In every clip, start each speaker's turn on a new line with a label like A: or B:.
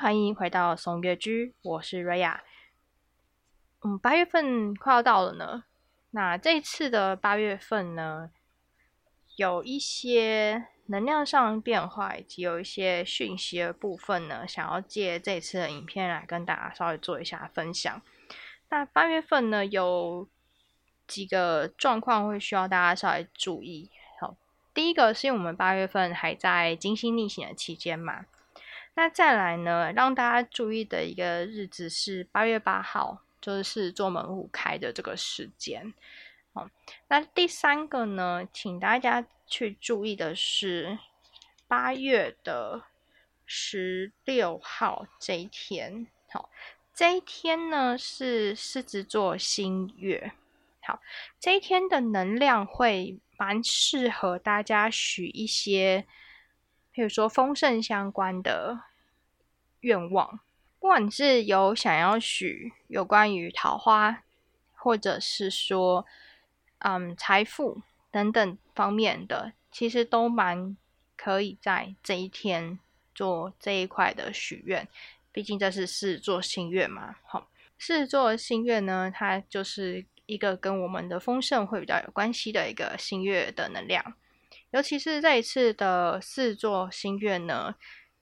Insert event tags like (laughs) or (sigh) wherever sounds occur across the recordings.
A: 欢迎回到松月居，我是瑞亚。嗯，八月份快要到了呢。那这次的八月份呢，有一些能量上变化，以及有一些讯息的部分呢，想要借这次的影片来跟大家稍微做一下分享。那八月份呢，有几个状况会需要大家稍微注意。好，第一个是因为我们八月份还在金星逆行的期间嘛。那再来呢，让大家注意的一个日子是八月八号，就是做门户开的这个时间。哦，那第三个呢，请大家去注意的是八月的十六号这一天。好，这一天呢是狮子座新月。好，这一天的能量会蛮适合大家许一些，比如说丰盛相关的。愿望，不管是有想要许有关于桃花，或者是说，嗯，财富等等方面的，其实都蛮可以在这一天做这一块的许愿。毕竟这是狮子座心愿嘛。好，狮子座心愿呢，它就是一个跟我们的丰盛会比较有关系的一个心愿的能量。尤其是这一次的狮子座心愿呢。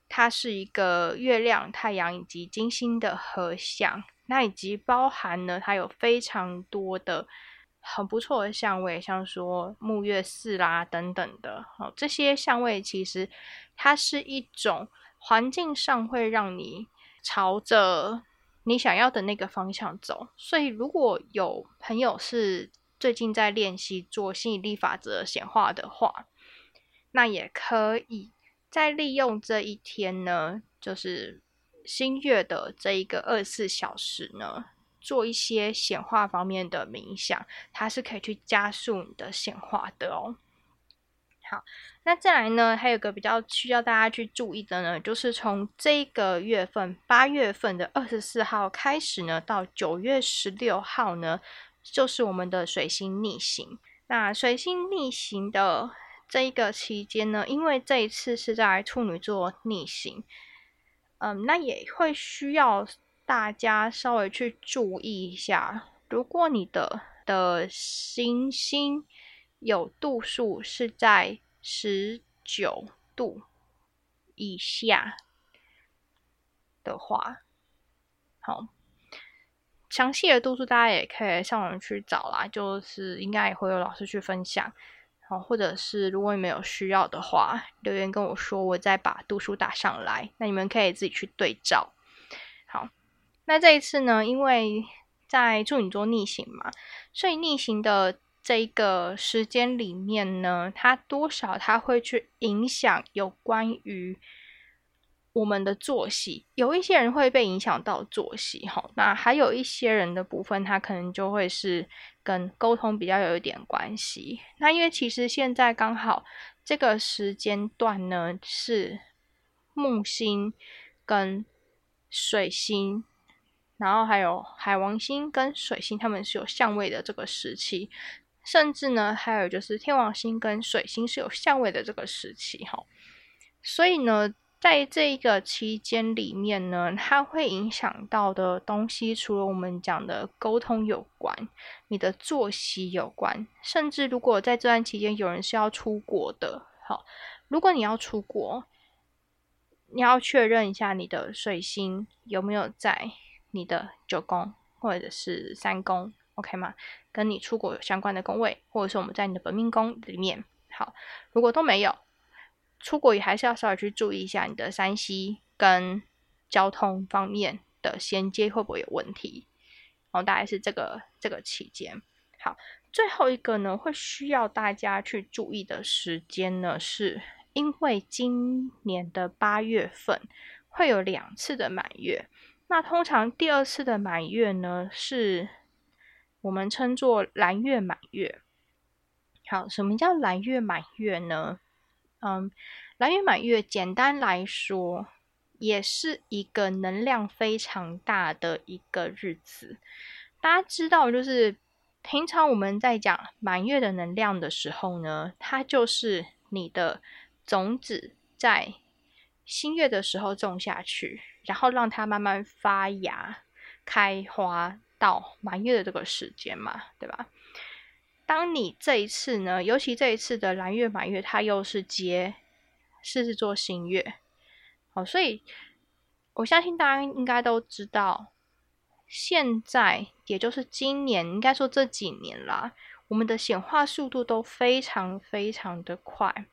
A: 它是一个月亮、太阳以及金星的合相，那以及包含呢，它有非常多的很不错的相位，像说木月四啦等等的。哦，这些相位其实它是一种环境上会让你朝着你想要的那个方向走。所以，如果有朋友是最近在练习做吸引力法则显化的话，那也可以。在利用这一天呢，就是新月的这一个二十四小时呢，做一些显化方面的冥想，它是可以去加速你的显化的哦。好，那再来呢，还有个比较需要大家去注意的呢，就是从这个月份八月份的二十四号开始呢，到九月十六号呢，就是我们的水星逆行。那水星逆行的。这一个期间呢，因为这一次是在处女座逆行，嗯，那也会需要大家稍微去注意一下。如果你的的行星有度数是在十九度以下的话，好，详细的度数大家也可以上网去找啦，就是应该也会有老师去分享。哦，或者是如果你们有需要的话，留言跟我说，我再把度数打上来。那你们可以自己去对照。好，那这一次呢，因为在处女座逆行嘛，所以逆行的这一个时间里面呢，它多少它会去影响有关于。我们的作息，有一些人会被影响到作息，哈，那还有一些人的部分，他可能就会是跟沟通比较有一点关系。那因为其实现在刚好这个时间段呢，是木星跟水星，然后还有海王星跟水星，他们是有相位的这个时期，甚至呢，还有就是天王星跟水星是有相位的这个时期，哈，所以呢。在这一个期间里面呢，它会影响到的东西，除了我们讲的沟通有关，你的作息有关，甚至如果在这段期间有人是要出国的，好，如果你要出国，你要确认一下你的水星有没有在你的九宫或者是三宫，OK 吗？跟你出国有相关的宫位，或者是我们在你的本命宫里面，好，如果都没有。出国也还是要稍微去注意一下你的山西跟交通方面的衔接会不会有问题，然后大概是这个这个期间。好，最后一个呢，会需要大家去注意的时间呢，是因为今年的八月份会有两次的满月，那通常第二次的满月呢，是我们称作蓝月满月。好，什么叫蓝月满月呢？嗯，蓝月满月，简单来说，也是一个能量非常大的一个日子。大家知道，就是平常我们在讲满月的能量的时候呢，它就是你的种子在新月的时候种下去，然后让它慢慢发芽、开花，到满月的这个时间嘛，对吧？当你这一次呢，尤其这一次的蓝月满月，它又是接狮子座新月，好，所以我相信大家应该都知道，现在也就是今年，应该说这几年啦，我们的显化速度都非常非常的快。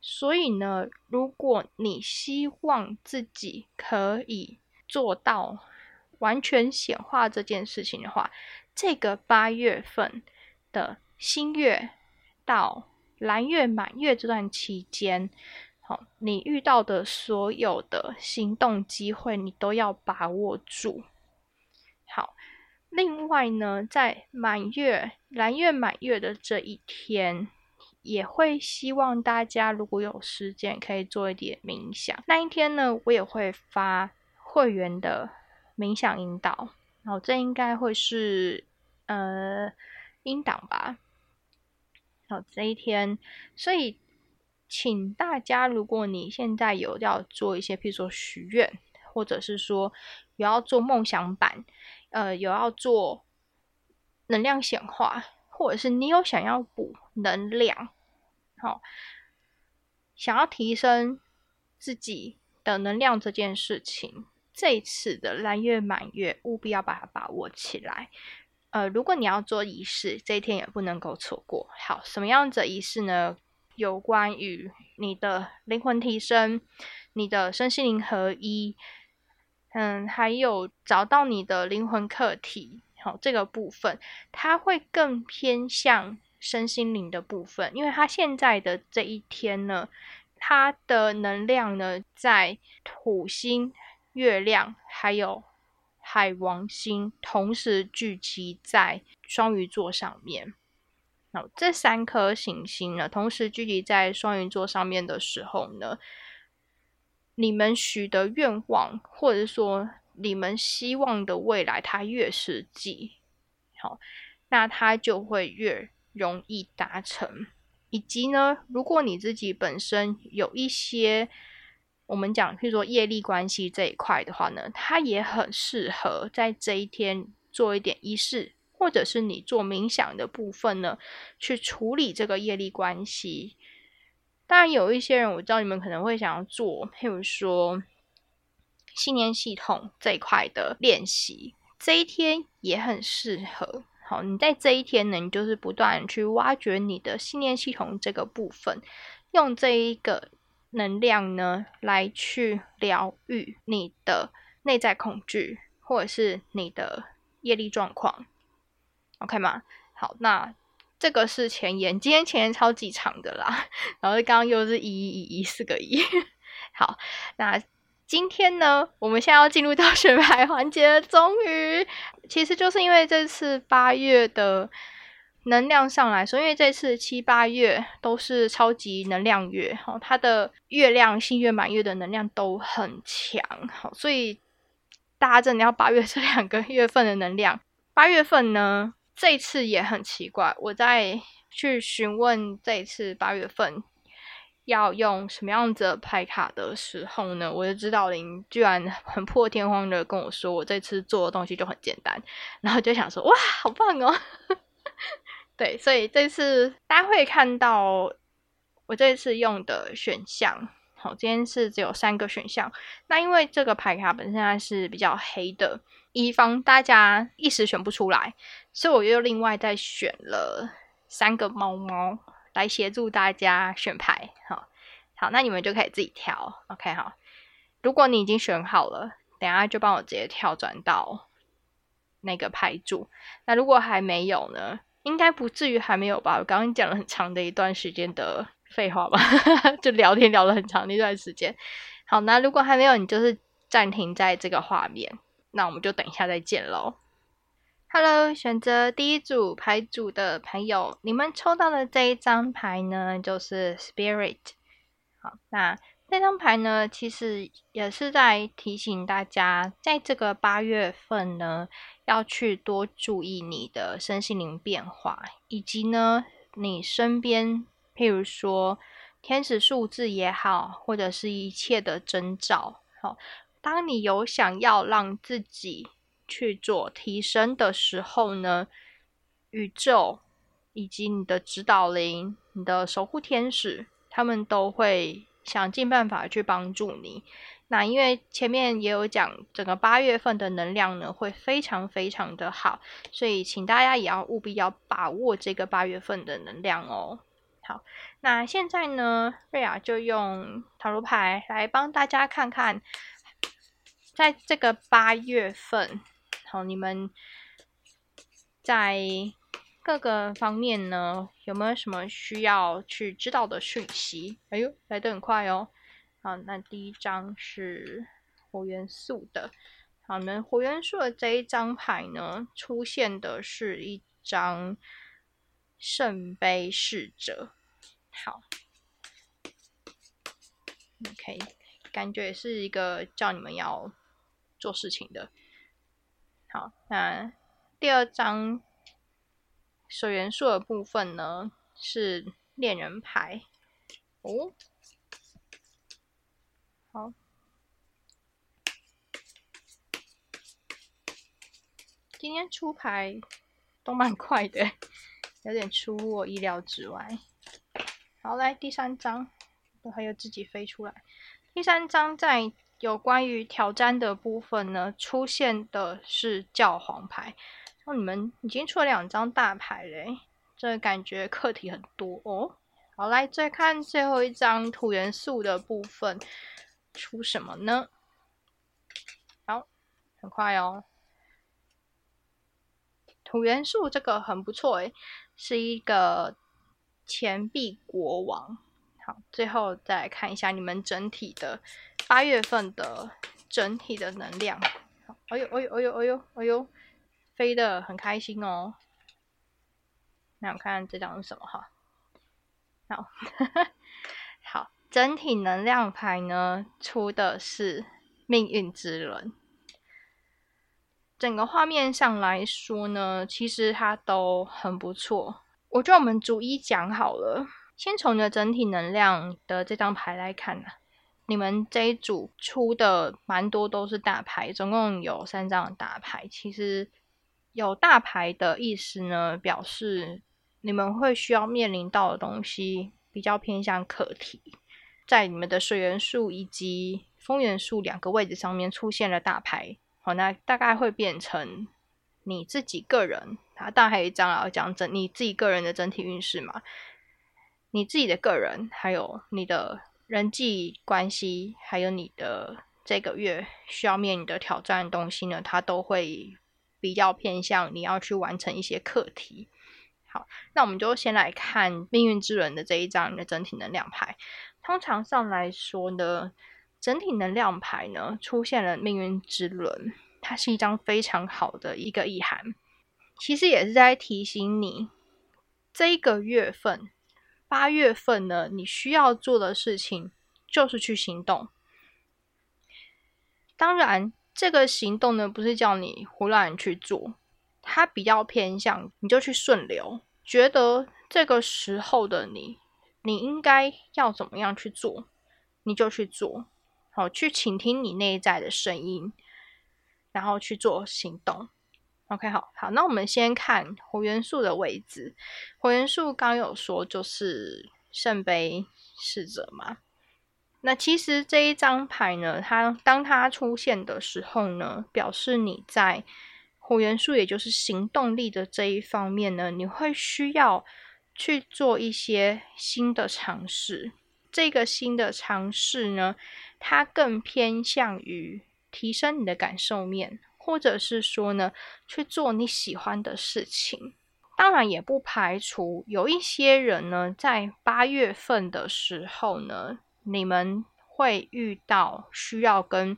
A: 所以呢，如果你希望自己可以做到完全显化这件事情的话，这个八月份的新月到蓝月满月这段期间，好，你遇到的所有的行动机会，你都要把握住。好，另外呢，在满月蓝月满月的这一天。也会希望大家如果有时间可以做一点冥想。那一天呢，我也会发会员的冥想引导，然后这应该会是呃音档吧。好，这一天，所以请大家，如果你现在有要做一些，譬如说许愿，或者是说有要做梦想版，呃，有要做能量显化，或者是你有想要补能量。好，想要提升自己的能量这件事情，这一次的蓝月满月务必要把它把握起来。呃，如果你要做仪式，这一天也不能够错过。好，什么样子仪式呢？有关于你的灵魂提升，你的身心灵合一，嗯，还有找到你的灵魂课题。好，这个部分它会更偏向。身心灵的部分，因为它现在的这一天呢，它的能量呢，在土星、月亮还有海王星同时聚集在双鱼座上面。好，这三颗行星呢，同时聚集在双鱼座上面的时候呢，你们许的愿望，或者说你们希望的未来，它越实际，好，那它就会越。容易达成，以及呢，如果你自己本身有一些我们讲，譬如说业力关系这一块的话呢，它也很适合在这一天做一点仪式，或者是你做冥想的部分呢，去处理这个业力关系。当然，有一些人我知道你们可能会想要做，譬如说信念系统这一块的练习，这一天也很适合。好，你在这一天呢，你就是不断去挖掘你的信念系统这个部分，用这一个能量呢，来去疗愈你的内在恐惧，或者是你的业力状况，OK 吗？好，那这个是前言，今天前言超级长的啦，(laughs) 然后刚刚又是一一一一四个一，(laughs) 好，那。今天呢，我们现在要进入到选牌环节，终于，其实就是因为这次八月的能量上来说，因为这次七八月都是超级能量月，好，它的月亮新月满月的能量都很强，好，所以大家真的要八月 (laughs) 这两个月份的能量。八月份呢，这次也很奇怪，我在去询问这次八月份。要用什么样子的牌卡的时候呢？我的指导灵居然很破天荒的跟我说，我这次做的东西就很简单，然后就想说，哇，好棒哦！对，所以这次大家会看到我这次用的选项，好，今天是只有三个选项。那因为这个牌卡本身它是比较黑的，以防大家一时选不出来，所以我又另外再选了三个猫猫。来协助大家选牌，好，好，那你们就可以自己挑，OK，好。如果你已经选好了，等下就帮我直接跳转到那个牌组。那如果还没有呢？应该不至于还没有吧？我刚刚讲了很长的一段时间的废话吧，(laughs) 就聊天聊了很长的一段时间。好，那如果还没有，你就是暂停在这个画面，那我们就等一下再见喽。Hello，选择第一组牌组的朋友，你们抽到的这一张牌呢，就是 Spirit。好，那这张牌呢，其实也是在提醒大家，在这个八月份呢，要去多注意你的身心灵变化，以及呢，你身边，譬如说天使数字也好，或者是一切的征兆。好，当你有想要让自己去做提升的时候呢，宇宙以及你的指导灵、你的守护天使，他们都会想尽办法去帮助你。那因为前面也有讲，整个八月份的能量呢会非常非常的好，所以请大家也要务必要把握这个八月份的能量哦。好，那现在呢，瑞亚就用塔罗牌来帮大家看看，在这个八月份，好，你们在各个方面呢，有没有什么需要去知道的讯息？哎呦，来的很快哦。好，那第一张是火元素的。好，你们火元素的这一张牌呢，出现的是一张。圣杯侍者，好，OK，感觉是一个叫你们要做事情的。好，那第二张水元素的部分呢，是恋人牌。哦，好，今天出牌都蛮快的。有点出乎我意料之外。好，来第三张，都还有自己飞出来。第三张在有关于挑战的部分呢，出现的是教皇牌。那你们已经出了两张大牌嘞，这感觉课题很多哦。好，来再看最后一张土元素的部分，出什么呢？好，很快哦。土元素这个很不错诶，是一个钱币国王。好，最后再看一下你们整体的八月份的整体的能量。哎呦，哎呦，哎呦，哎呦，哎呦，飞的很开心哦。那我看这张是什么哈？好，(laughs) 好，整体能量牌呢出的是命运之轮。整个画面上来说呢，其实它都很不错。我觉得我们逐一讲好了。先从你的整体能量的这张牌来看呢，你们这一组出的蛮多都是大牌，总共有三张大牌。其实有大牌的意思呢，表示你们会需要面临到的东西比较偏向课题。在你们的水元素以及风元素两个位置上面出现了大牌。好，那大概会变成你自己个人，啊，当然还有一张啊，讲整你自己个人的整体运势嘛。你自己的个人，还有你的人际关系，还有你的这个月需要面临的挑战东西呢，它都会比较偏向你要去完成一些课题。好，那我们就先来看命运之轮的这一张的整体能量牌。通常上来说呢。整体能量牌呢出现了命运之轮，它是一张非常好的一个意涵，其实也是在提醒你，这一个月份八月份呢，你需要做的事情就是去行动。当然，这个行动呢不是叫你胡乱去做，它比较偏向你就去顺流，觉得这个时候的你，你应该要怎么样去做，你就去做。好，去倾听你内在的声音，然后去做行动。OK，好好，那我们先看火元素的位置。火元素刚有说就是圣杯侍者嘛。那其实这一张牌呢，它当它出现的时候呢，表示你在火元素，也就是行动力的这一方面呢，你会需要去做一些新的尝试。这个新的尝试呢？它更偏向于提升你的感受面，或者是说呢，去做你喜欢的事情。当然，也不排除有一些人呢，在八月份的时候呢，你们会遇到需要跟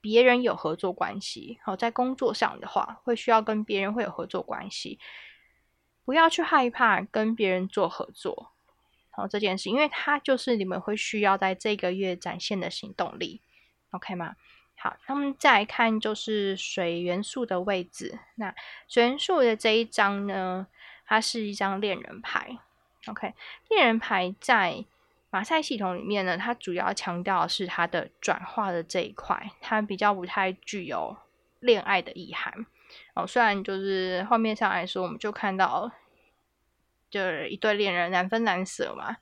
A: 别人有合作关系。好，在工作上的话，会需要跟别人会有合作关系。不要去害怕跟别人做合作。好，这件事，因为它就是你们会需要在这个月展现的行动力，OK 吗？好，那么再来看就是水元素的位置。那水元素的这一张呢，它是一张恋人牌，OK，恋人牌在马赛系统里面呢，它主要强调的是它的转化的这一块，它比较不太具有恋爱的意涵。哦，虽然就是画面上来说，我们就看到就是一对恋人难分难舍嘛，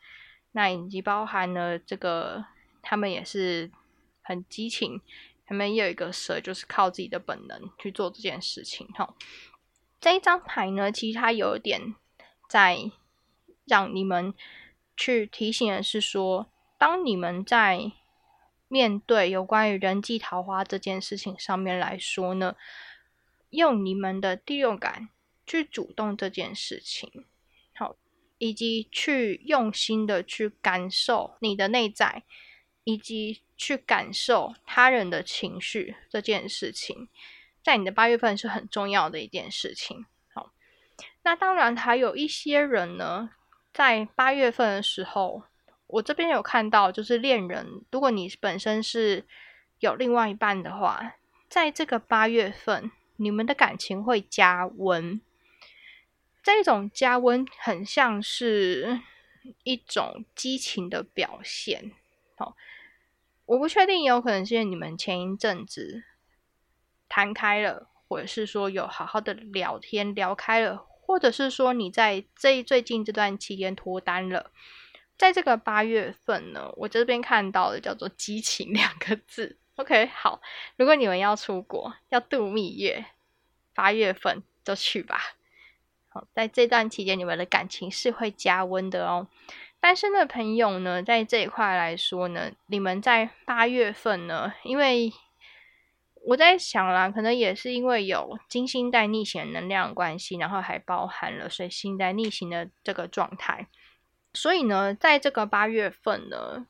A: 那以及包含了这个他们也是很激情，他们也有一个蛇，就是靠自己的本能去做这件事情。哈，这一张牌呢，其实它有点在让你们。去提醒的是说，当你们在面对有关于人际桃花这件事情上面来说呢，用你们的第六感去主动这件事情，好，以及去用心的去感受你的内在，以及去感受他人的情绪这件事情，在你的八月份是很重要的一件事情。好，那当然还有一些人呢。在八月份的时候，我这边有看到，就是恋人，如果你本身是有另外一半的话，在这个八月份，你们的感情会加温。这种加温很像是一种激情的表现。好，我不确定，有可能是因为你们前一阵子谈开了，或者是说有好好的聊天聊开了。或者是说你在这最近这段期间脱单了，在这个八月份呢，我这边看到的叫做“激情”两个字。OK，好，如果你们要出国要度蜜月，八月份就去吧。好，在这段期间，你们的感情是会加温的哦。单身的朋友呢，在这一块来说呢，你们在八月份呢，因为我在想啦，可能也是因为有金星带逆行能量关系，然后还包含了水星带逆行的这个状态，所以呢，在这个八月份呢，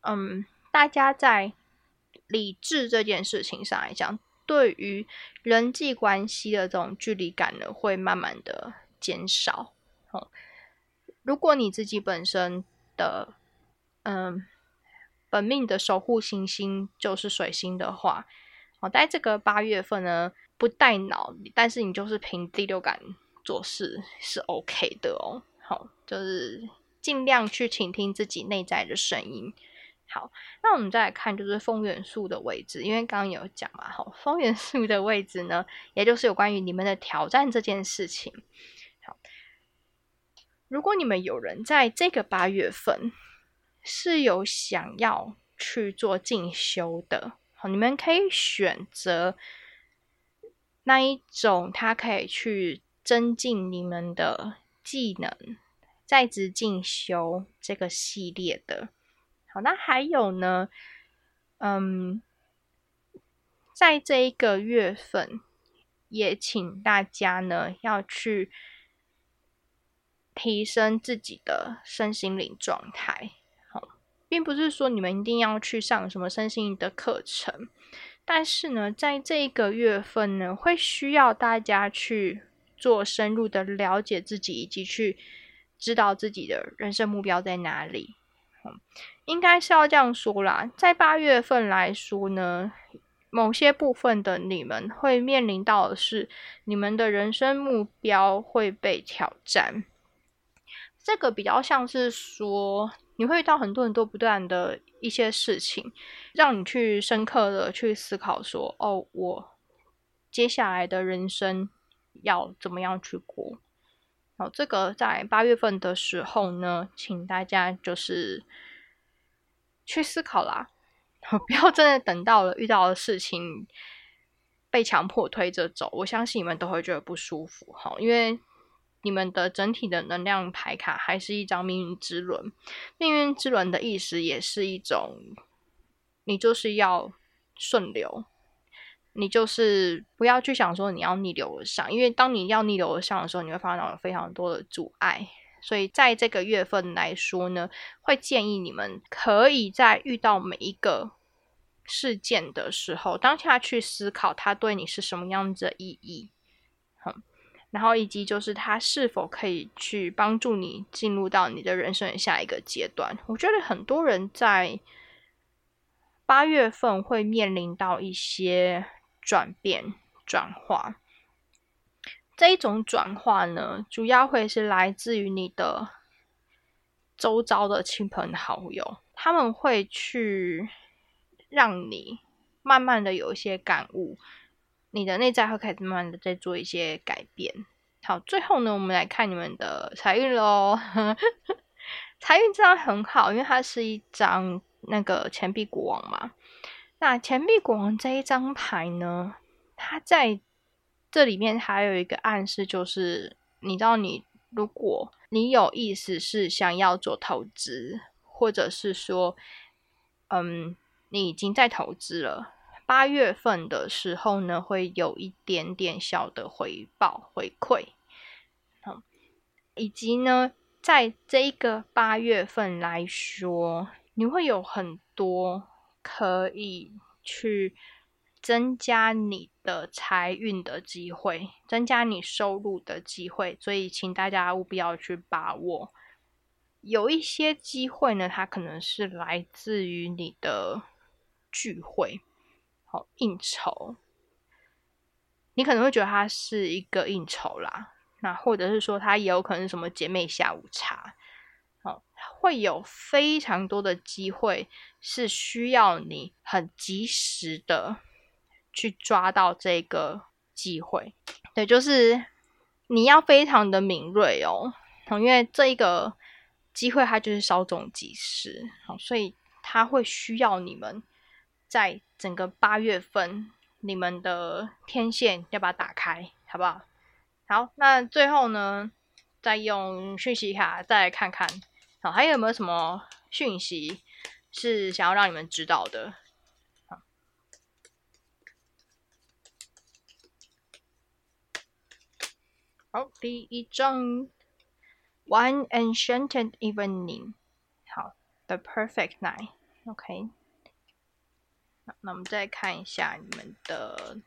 A: 嗯，大家在理智这件事情上来讲，对于人际关系的这种距离感呢，会慢慢的减少。哦，如果你自己本身的嗯本命的守护行星就是水星的话。好，在这个八月份呢，不带脑，但是你就是凭第六感做事是 OK 的哦。好，就是尽量去倾听自己内在的声音。好，那我们再来看就是风元素的位置，因为刚刚有讲嘛，好，风元素的位置呢，也就是有关于你们的挑战这件事情。好，如果你们有人在这个八月份是有想要去做进修的。你们可以选择那一种，它可以去增进你们的技能，在职进修这个系列的。好，那还有呢，嗯，在这一个月份，也请大家呢要去提升自己的身心灵状态。并不是说你们一定要去上什么身心的课程，但是呢，在这一个月份呢，会需要大家去做深入的了解自己，以及去知道自己的人生目标在哪里。嗯，应该是要这样说啦。在八月份来说呢，某些部分的你们会面临到的是，你们的人生目标会被挑战。这个比较像是说。你会遇到很多很多不断的一些事情，让你去深刻的去思考，说哦，我接下来的人生要怎么样去过？好，这个在八月份的时候呢，请大家就是去思考啦，(laughs) 不要真的等到了遇到的事情被强迫推着走，我相信你们都会觉得不舒服。哈，因为。你们的整体的能量牌卡还是一张命运之轮，命运之轮的意思也是一种，你就是要顺流，你就是不要去想说你要逆流而上，因为当你要逆流而上的时候，你会发现有非常多的阻碍。所以在这个月份来说呢，会建议你们可以在遇到每一个事件的时候，当下去思考它对你是什么样子的意义。然后以及就是它是否可以去帮助你进入到你的人生的下一个阶段？我觉得很多人在八月份会面临到一些转变、转化。这一种转化呢，主要会是来自于你的周遭的亲朋好友，他们会去让你慢慢的有一些感悟，你的内在会开始慢慢的在做一些改变。好，最后呢，我们来看你们的财运喽。(laughs) 财运这张很好，因为它是一张那个钱币国王嘛。那钱币国王这一张牌呢，它在这里面还有一个暗示，就是你知道，你如果你有意思是想要做投资，或者是说，嗯，你已经在投资了，八月份的时候呢，会有一点点小的回报回馈。以及呢，在这一个八月份来说，你会有很多可以去增加你的财运的机会，增加你收入的机会，所以请大家务必要去把握。有一些机会呢，它可能是来自于你的聚会，好应酬，你可能会觉得它是一个应酬啦。那或者是说，它也有可能是什么姐妹下午茶，哦，会有非常多的机会是需要你很及时的去抓到这个机会。对，就是你要非常的敏锐哦，因为这一个机会它就是稍纵即逝，好，所以它会需要你们在整个八月份，你们的天线要把它打开，好不好？好，那最后呢，再用讯息卡再来看看，好，还有没有什么讯息是想要让你们知道的？好，第一张，One Enchanted Evening，好，The Perfect Night，OK。那我们再看一下你们的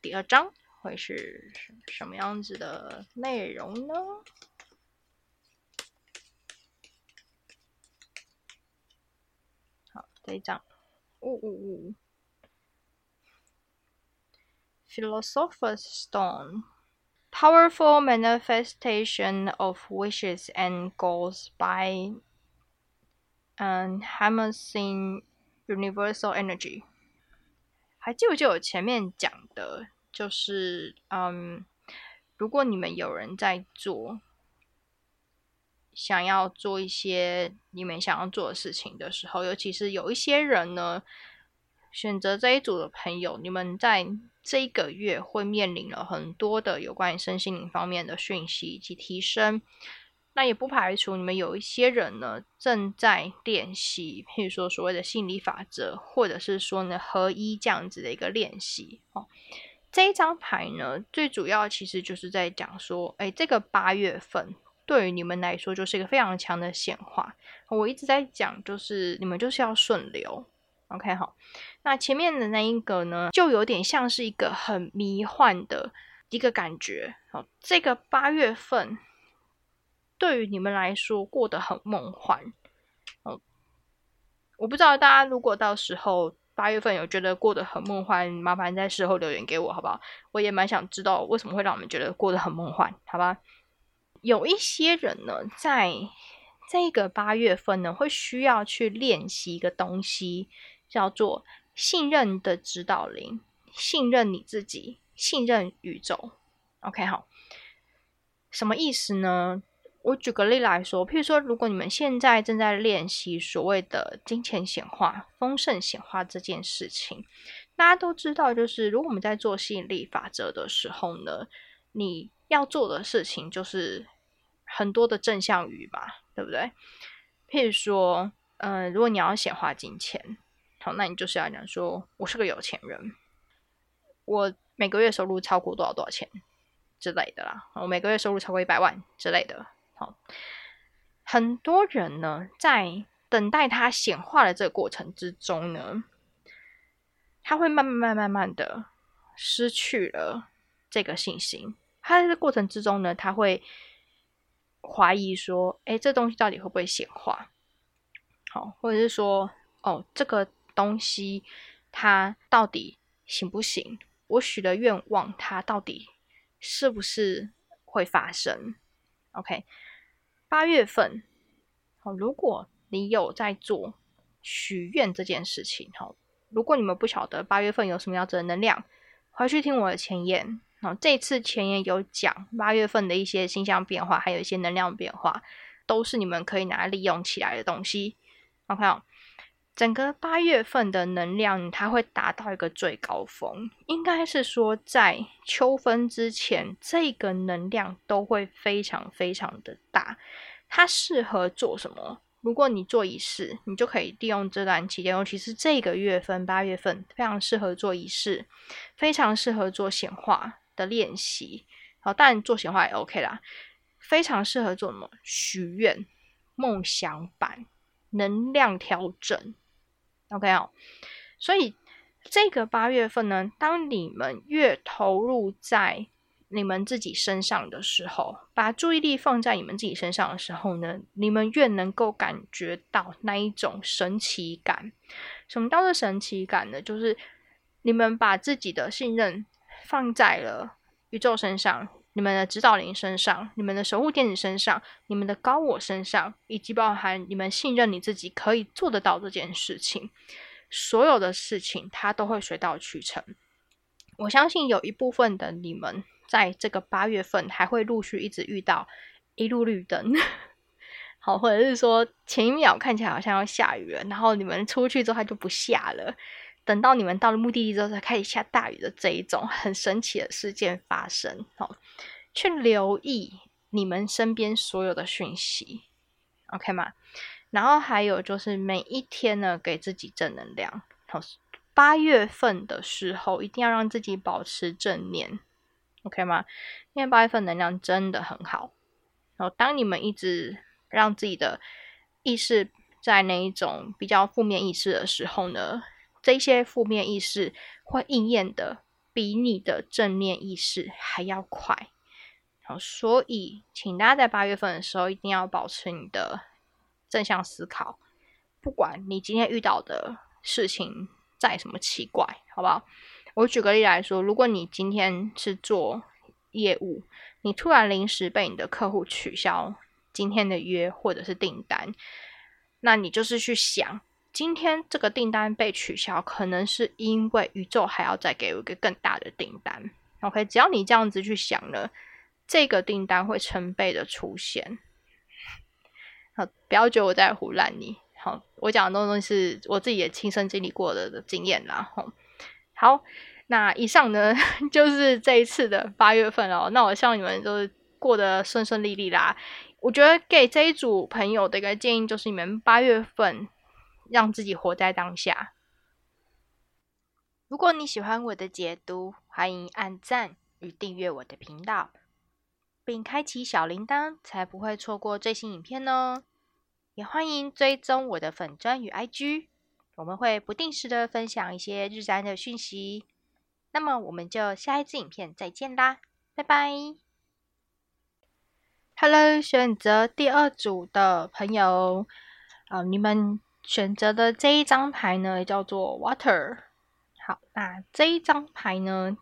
A: 第二章。会是什么样子的内容呢？好，这一章，呜呜呜，Philosopher's Stone，powerful manifestation of wishes and goals by um harnessing universal energy。还记不记得我前面讲的？就是，嗯，如果你们有人在做，想要做一些你们想要做的事情的时候，尤其是有一些人呢，选择这一组的朋友，你们在这一个月会面临了很多的有关于身心灵方面的讯息以及提升。那也不排除你们有一些人呢，正在练习，譬如说所谓的心理法则，或者是说呢合一这样子的一个练习哦。这一张牌呢，最主要其实就是在讲说，哎，这个八月份对于你们来说就是一个非常强的显化。我一直在讲，就是你们就是要顺流，OK 好。那前面的那一个呢，就有点像是一个很迷幻的一个感觉。好，这个八月份对于你们来说过得很梦幻。哦，我不知道大家如果到时候。八月份有觉得过得很梦幻，麻烦在事后留言给我，好不好？我也蛮想知道为什么会让我们觉得过得很梦幻，好吧？有一些人呢，在这个八月份呢，会需要去练习一个东西，叫做信任的指导灵，信任你自己，信任宇宙。OK，好，什么意思呢？我举个例来说，譬如说，如果你们现在正在练习所谓的金钱显化、丰盛显化这件事情，大家都知道，就是如果我们在做吸引力法则的时候呢，你要做的事情就是很多的正向语嘛，对不对？譬如说，嗯，如果你要显化金钱，好，那你就是要讲说，我是个有钱人，我每个月收入超过多少多少钱之类的啦，我每个月收入超过一百万之类的。好，很多人呢，在等待它显化的这个过程之中呢，他会慢慢、慢、慢慢的失去了这个信心。他在这过程之中呢，他会怀疑说：“哎，这东西到底会不会显化？”好，或者是说：“哦，这个东西它到底行不行？我许的愿望，它到底是不是会发生？” OK。八月份好，如果你有在做许愿这件事情，好，如果你们不晓得八月份有什么样子的能量，回去听我的前言。好，这次前言有讲八月份的一些星象变化，还有一些能量变化，都是你们可以拿来利用起来的东西。OK 哦。整个八月份的能量，它会达到一个最高峰。应该是说，在秋分之前，这个能量都会非常非常的大。它适合做什么？如果你做仪式，你就可以利用这段期间，尤其是这个月份八月份，非常适合做仪式，非常适合做显化的练习。好，当然做显化也 OK 啦。非常适合做什么？许愿、梦想版、能量调整。OK 哦，所以这个八月份呢，当你们越投入在你们自己身上的时候，把注意力放在你们自己身上的时候呢，你们越能够感觉到那一种神奇感。什么叫做神奇感呢？就是你们把自己的信任放在了宇宙身上。你们的指导灵身上，你们的守护天使身上，你们的高我身上，以及包含你们信任你自己可以做得到这件事情，所有的事情它都会水到渠成。我相信有一部分的你们在这个八月份还会陆续一直遇到一路绿灯，(laughs) 好，或者是说前一秒看起来好像要下雨了，然后你们出去之后它就不下了。等到你们到了目的地之后，才开始下大雨的这一种很神奇的事件发生，好，去留意你们身边所有的讯息，OK 吗？然后还有就是每一天呢，给自己正能量。好，八月份的时候一定要让自己保持正念，OK 吗？因为八月份能量真的很好。然后当你们一直让自己的意识在那一种比较负面意识的时候呢？这些负面意识会应验的比你的正面意识还要快，好，所以请大家在八月份的时候一定要保持你的正向思考，不管你今天遇到的事情再什么奇怪，好不好？我举个例来说，如果你今天是做业务，你突然临时被你的客户取消今天的约或者是订单，那你就是去想。今天这个订单被取消，可能是因为宇宙还要再给我一个更大的订单。OK，只要你这样子去想了，这个订单会成倍的出现。好，不要觉得我在胡乱你。好，我讲的东西是我自己也亲身经历过的的经验啦。好，好，那以上呢 (laughs) 就是这一次的八月份哦。那我希望你们都是过得顺顺利利啦。我觉得给这一组朋友的一个建议就是，你们八月份。让自己活在当下。如果你喜欢我的解读，欢迎按赞与订阅我的频道，并开启小铃铛，才不会错过最新影片哦。也欢迎追踪我的粉砖与 IG，我们会不定时的分享一些日展的讯息。那么，我们就下一支影片再见啦，拜拜！Hello，选择第二组的朋友啊，你们。选择的这一张牌呢，叫做 Water。好，那这一张牌呢，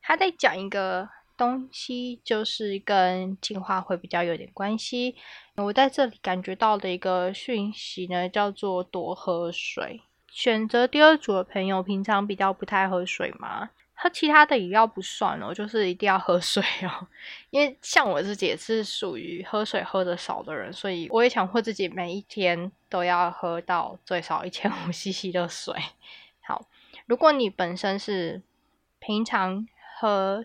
A: 它在讲一个东西，就是跟进化会比较有点关系。我在这里感觉到的一个讯息呢，叫做多喝水。选择第二组的朋友，平常比较不太喝水吗？喝其他的饮料不算哦，就是一定要喝水哦。(laughs) 因为像我自己也是属于喝水喝的少的人，所以我也强迫自己每一天都要喝到最少一千五 (laughs) CC 的水。好，如果你本身是平常喝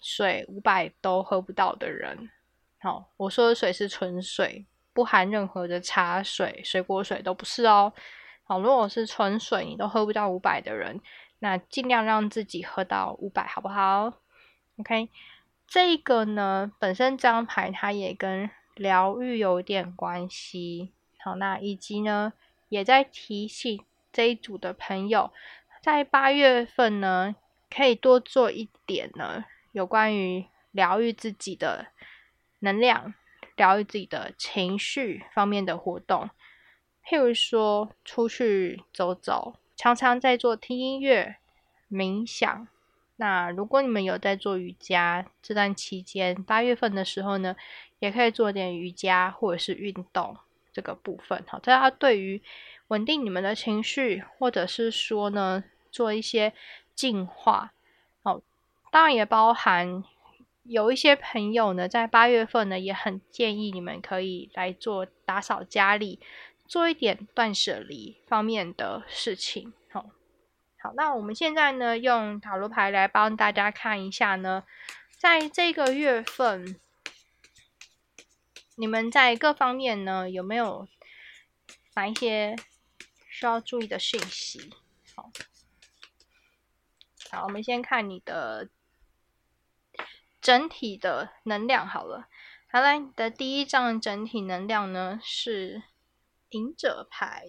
A: 水五百都喝不到的人，好，我说的水是纯水，不含任何的茶水、水果水都不是哦。好，如果是纯水你都喝不到五百的人。那尽量让自己喝到五百，好不好？OK，这个呢，本身这张牌它也跟疗愈有点关系。好，那以及呢，也在提醒这一组的朋友，在八月份呢，可以多做一点呢，有关于疗愈自己的能量、疗愈自己的情绪方面的活动，譬如说出去走走。常常在做听音乐、冥想。那如果你们有在做瑜伽，这段期间八月份的时候呢，也可以做点瑜伽或者是运动。这个部分，好，这要对于稳定你们的情绪，或者是说呢，做一些净化，好，当然也包含有一些朋友呢，在八月份呢，也很建议你们可以来做打扫家里，做一点断舍离方面的事情，好，好，那我们现在呢，用塔罗牌来帮大家看一下呢，在这个月份。你们在各方面呢，有没有哪一些需要注意的讯息？好，好，我们先看你的整体的能量好了。好，来，你的第一张整体能量呢是隐者牌。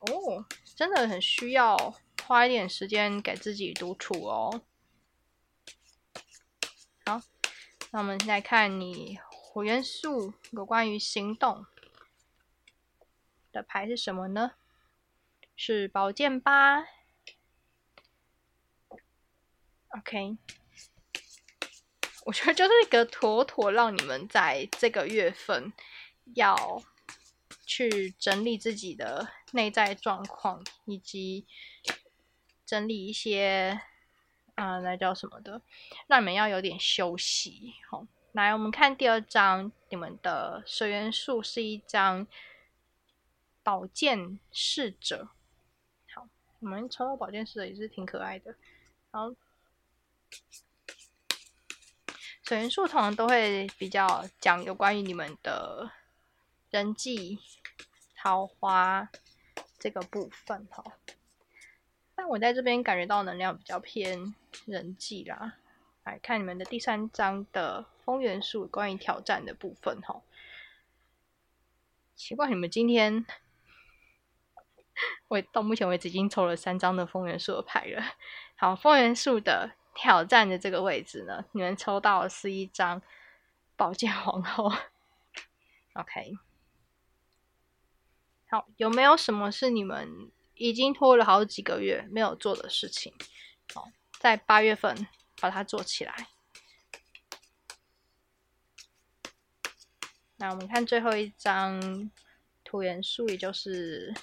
A: 哦，真的很需要花一点时间给自己独处哦。好，那我们现在看你。火元素有关于行动的牌是什么呢？是宝剑八。OK，我觉得就是一个妥妥让你们在这个月份要去整理自己的内在状况，以及整理一些啊，那叫什么的，让你们要有点休息，好。来，我们看第二张，你们的水元素是一张宝剑侍者。好，我们抽到宝剑侍者也是挺可爱的。好，水元素通常都会比较讲有关于你们的人际桃花这个部分哈。但我在这边感觉到能量比较偏人际啦。来看你们的第三章的风元素，关于挑战的部分哈。奇怪，你们今天我到目前为止已经抽了三张的风元素的牌了。好，风元素的挑战的这个位置呢，你们抽到的是一张宝剑皇后。OK，好，有没有什么是你们已经拖了好几个月没有做的事情？好，在八月份。把它做起来。那我们看最后一张土元素，也就是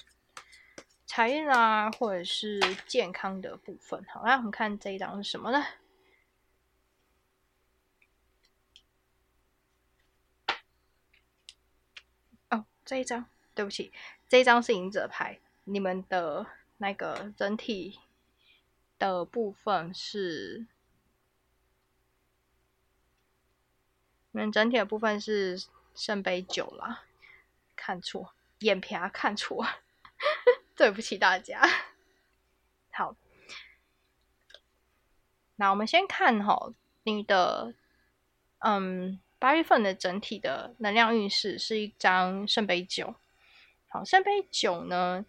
A: 财运啊，或者是健康的部分。好，那我们看这一张是什么呢？哦，这一张，对不起，这张是隐者牌。你们的那个整体的部分是。你们整体的部分是圣杯九啦，看错，眼皮啊看错，(laughs) 对不起大家。好，那我们先看哈，你的嗯八月份的整体的能量运势是一张圣杯九。好，圣杯九呢，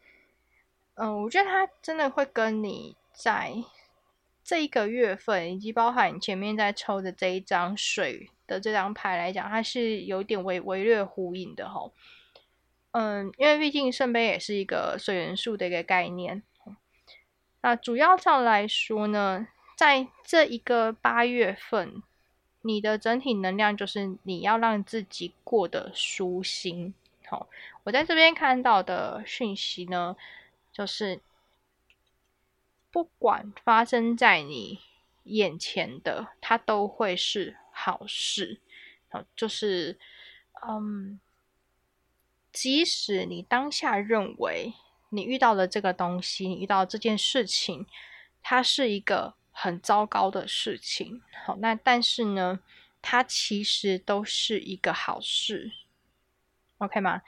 A: 嗯，我觉得它真的会跟你在这一个月份，以及包含你前面在抽的这一张水。的这张牌来讲，它是有点微微略呼应的哈。嗯，因为毕竟圣杯也是一个水元素的一个概念。那主要上来说呢，在这一个八月份，你的整体能量就是你要让自己过得舒心。我在这边看到的讯息呢，就是不管发生在你眼前的，它都会是。好事，就是，嗯，即使你当下认为你遇到的这个东西，你遇到这件事情，它是一个很糟糕的事情，好，那但是呢，它其实都是一个好事，OK 吗？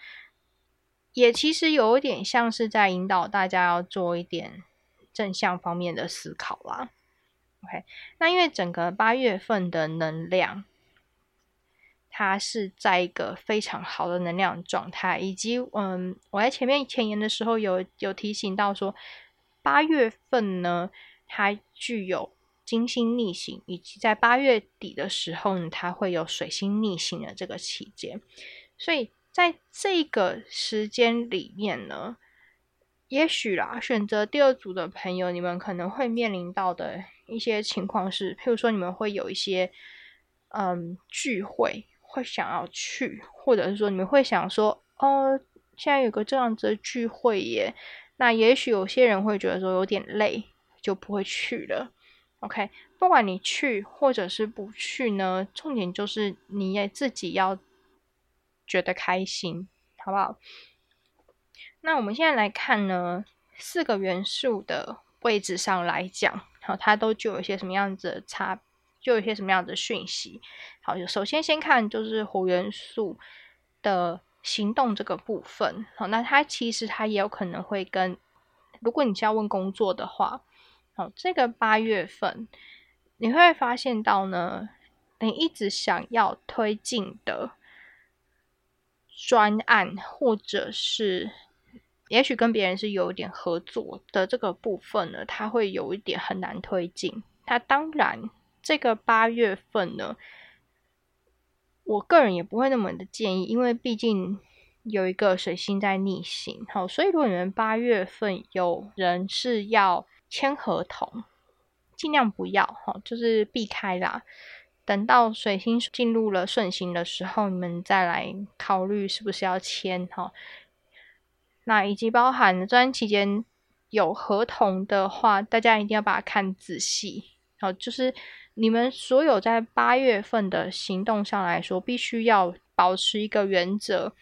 A: 也其实有一点像是在引导大家要做一点正向方面的思考啦。OK，那因为整个八月份的能量，它是在一个非常好的能量状态，以及嗯，我在前面前言的时候有有提醒到说，八月份呢，它具有金星逆行，以及在八月底的时候呢，它会有水星逆行的这个期间，所以在这个时间里面呢，也许啦，选择第二组的朋友，你们可能会面临到的。一些情况是，譬如说你们会有一些嗯聚会会想要去，或者是说你们会想说哦，现在有个这样子的聚会耶，那也许有些人会觉得说有点累，就不会去了。OK，不管你去或者是不去呢，重点就是你也自己要觉得开心，好不好？那我们现在来看呢，四个元素的位置上来讲，好，它都具有一些什么样子的差。就有一些什么样的讯息？好，首先先看就是火元素的行动这个部分。好，那它其实它也有可能会跟，如果你是要问工作的话，好，这个八月份你会发现到呢，你一直想要推进的专案，或者是也许跟别人是有一点合作的这个部分呢，它会有一点很难推进。它当然。这个八月份呢，我个人也不会那么的建议，因为毕竟有一个水星在逆行，好，所以如果你们八月份有人是要签合同，尽量不要，哈，就是避开啦。等到水星进入了顺行的时候，你们再来考虑是不是要签，哈。那以及包含这段期间有合同的话，大家一定要把它看仔细，好，就是。你们所有在八月份的行动上来说，必须要保持一个原则，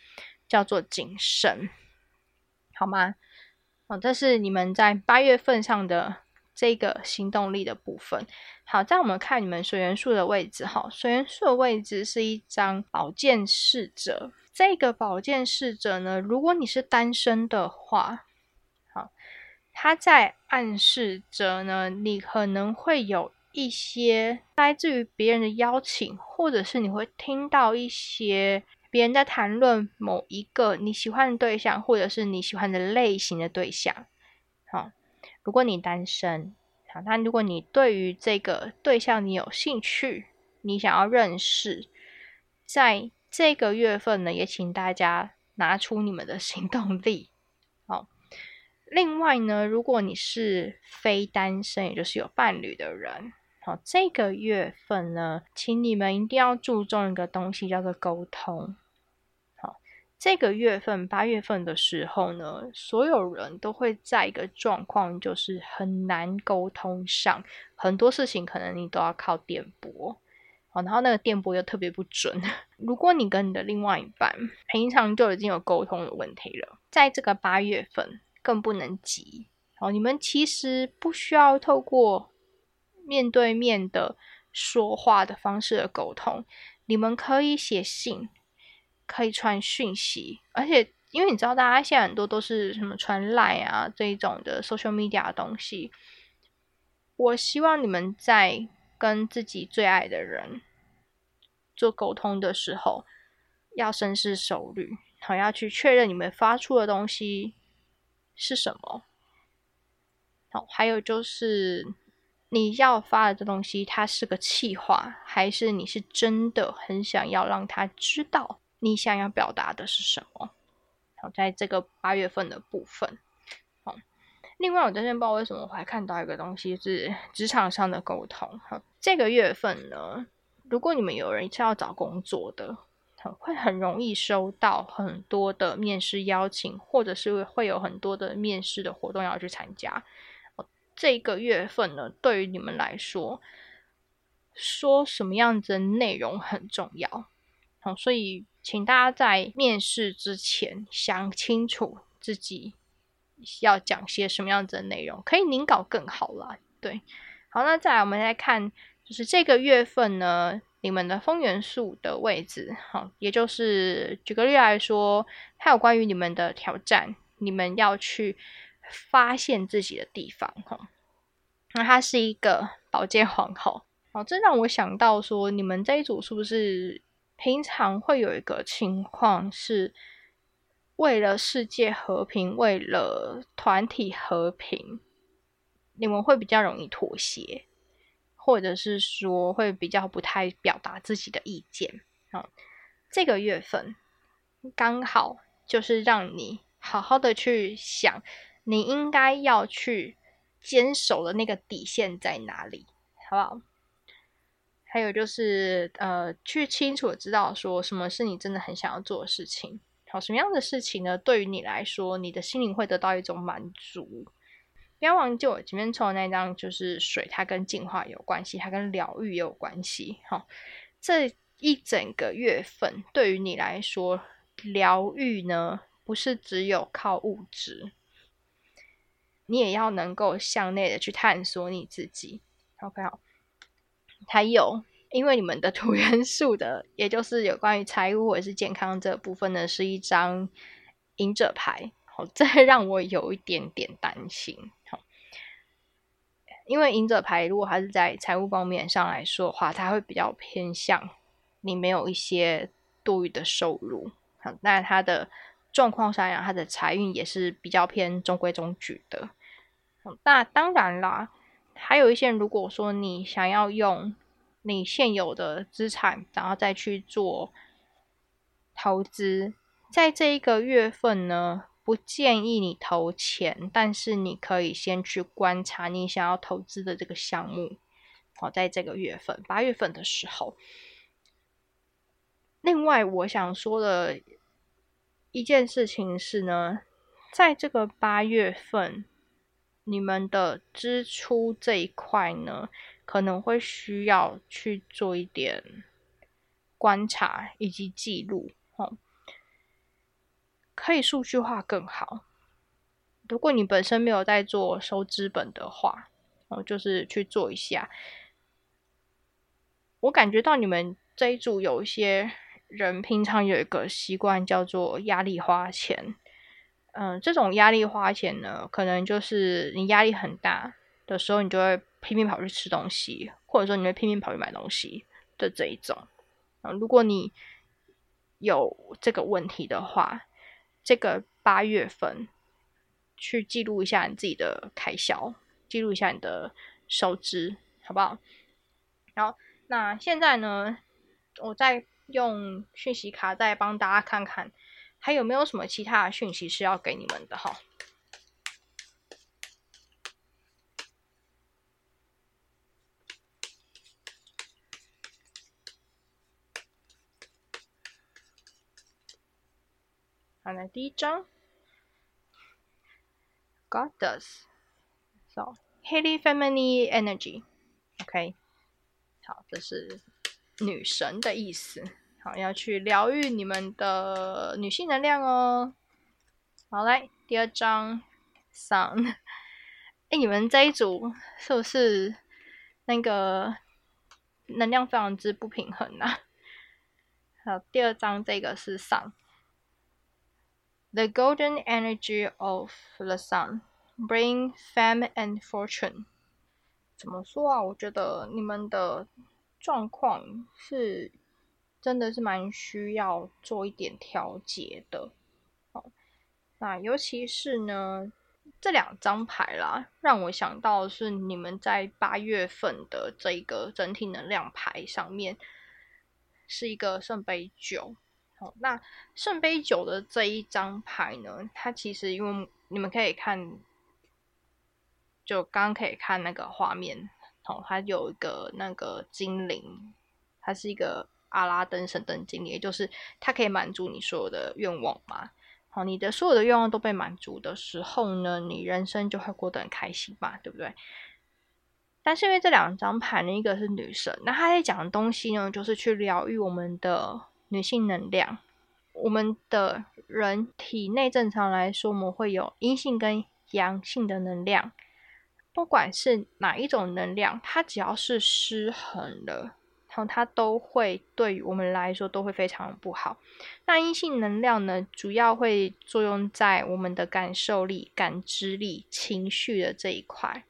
A: 叫做谨慎，好吗？哦，这是你们在八月份上的这个行动力的部分。好，在我们看你们水元素的位置，哈，水元素的位置是一张宝剑侍者。这个宝剑侍者呢，如果你是单身的话，好，他在暗示着呢，你可能会有。一些来自于别人的邀请，或者是你会听到一些别人在谈论某一个你喜欢的对象，或者是你喜欢的类型的对象。如果你单身，好，那如果你对于这个对象你有兴趣，你想要认识，在这个月份呢，也请大家拿出你们的行动力。好，另外呢，如果你是非单身，也就是有伴侣的人。好，这个月份呢，请你们一定要注重一个东西，叫做沟通。这个月份八月份的时候呢，所有人都会在一个状况，就是很难沟通上，很多事情可能你都要靠电波。然后那个电波又特别不准。如果你跟你的另外一半平常就已经有沟通的问题了，在这个八月份更不能急。哦，你们其实不需要透过。面对面的说话的方式的沟通，你们可以写信，可以传讯息，而且因为你知道，大家现在很多都是什么传赖啊这一种的 social media 的东西。我希望你们在跟自己最爱的人做沟通的时候，要深思熟虑，好要去确认你们发出的东西是什么。好，还有就是。你要发的这东西，它是个气话，还是你是真的很想要让他知道你想要表达的是什么？好，在这个八月份的部分，好。另外，我这边不知道为什么我还看到一个东西是职场上的沟通。好，这个月份呢，如果你们有人是要找工作的，很会很容易收到很多的面试邀请，或者是会有很多的面试的活动要去参加。这个月份呢，对于你们来说，说什么样子的内容很重要，好，所以请大家在面试之前想清楚自己要讲些什么样子的内容，可以拧稿更好啦。对，好，那再来我们来看，就是这个月份呢，你们的风元素的位置，好，也就是举个例来说，它有关于你们的挑战，你们要去。发现自己的地方，哈，那她是一个宝剑皇后，哦，这让我想到说，你们这一组是不是平常会有一个情况，是为了世界和平，为了团体和平，你们会比较容易妥协，或者是说会比较不太表达自己的意见，啊，这个月份刚好就是让你好好的去想。你应该要去坚守的那个底线在哪里，好不好？还有就是，呃，去清楚知道说什么是你真的很想要做的事情。好，什么样的事情呢？对于你来说，你的心灵会得到一种满足。不要忘记我前面抽的那张，就是水，它跟进化有关系，它跟疗愈也有关系。好，这一整个月份对于你来说，疗愈呢，不是只有靠物质，你也要能够向内的去探索你自己。OK，好，还有，因为你们的土元素的，也就是有关于财务或者是健康这部分呢，是一张隐者牌。好，这让我有一点点担心。好，因为隐者牌如果它是在财务方面上来说的话，它会比较偏向你没有一些多余的收入。好，那它的状况上讲，它的财运也是比较偏中规中矩的。那当然啦，还有一些人，如果说你想要用你现有的资产，然后再去做投资，在这一个月份呢？不建议你投钱，但是你可以先去观察你想要投资的这个项目。好，在这个月份，八月份的时候。另外，我想说的一件事情是呢，在这个八月份，你们的支出这一块呢，可能会需要去做一点观察以及记录。哦。可以数据化更好。如果你本身没有在做收资本的话，哦，就是去做一下。我感觉到你们这一组有一些人平常有一个习惯叫做压力花钱。嗯，这种压力花钱呢，可能就是你压力很大的时候，你就会拼命跑去吃东西，或者说你会拼命跑去买东西的这一种。嗯，如果你有这个问题的话，这个八月份，去记录一下你自己的开销，记录一下你的收支，好不好？然后，那现在呢，我再用讯息卡再帮大家看看，还有没有什么其他的讯息是要给你们的哈。好，来第一张，Goddess，so Healy Feminine Energy，OK，好，这是女神的意思，好，要去疗愈你们的女性能量哦。好，来第二张，Sun，哎，你们这一组是不是那个能量非常之不平衡呢？好，第二张这个是 Sun。The golden energy of the sun bring fame and fortune。怎么说啊？我觉得你们的状况是真的是蛮需要做一点调节的。好，那尤其是呢，这两张牌啦，让我想到是你们在八月份的这个整体能量牌上面是一个圣杯九。好，那圣杯九的这一张牌呢？它其实因为你们可以看，就刚刚可以看那个画面，哦，它有一个那个精灵，它是一个阿拉登神灯精灵，也就是它可以满足你所有的愿望嘛。好，你的所有的愿望都被满足的时候呢，你人生就会过得很开心嘛，对不对？但是因为这两张牌呢，一个是女神，那她在讲的东西呢，就是去疗愈我们的。女性能量，我们的人体内正常来说，我们会有阴性跟阳性的能量。不管是哪一种能量，它只要是失衡了，然后它都会对于我们来说都会非常不好。那阴性能量呢，主要会作用在我们的感受力、感知力、情绪的这一块。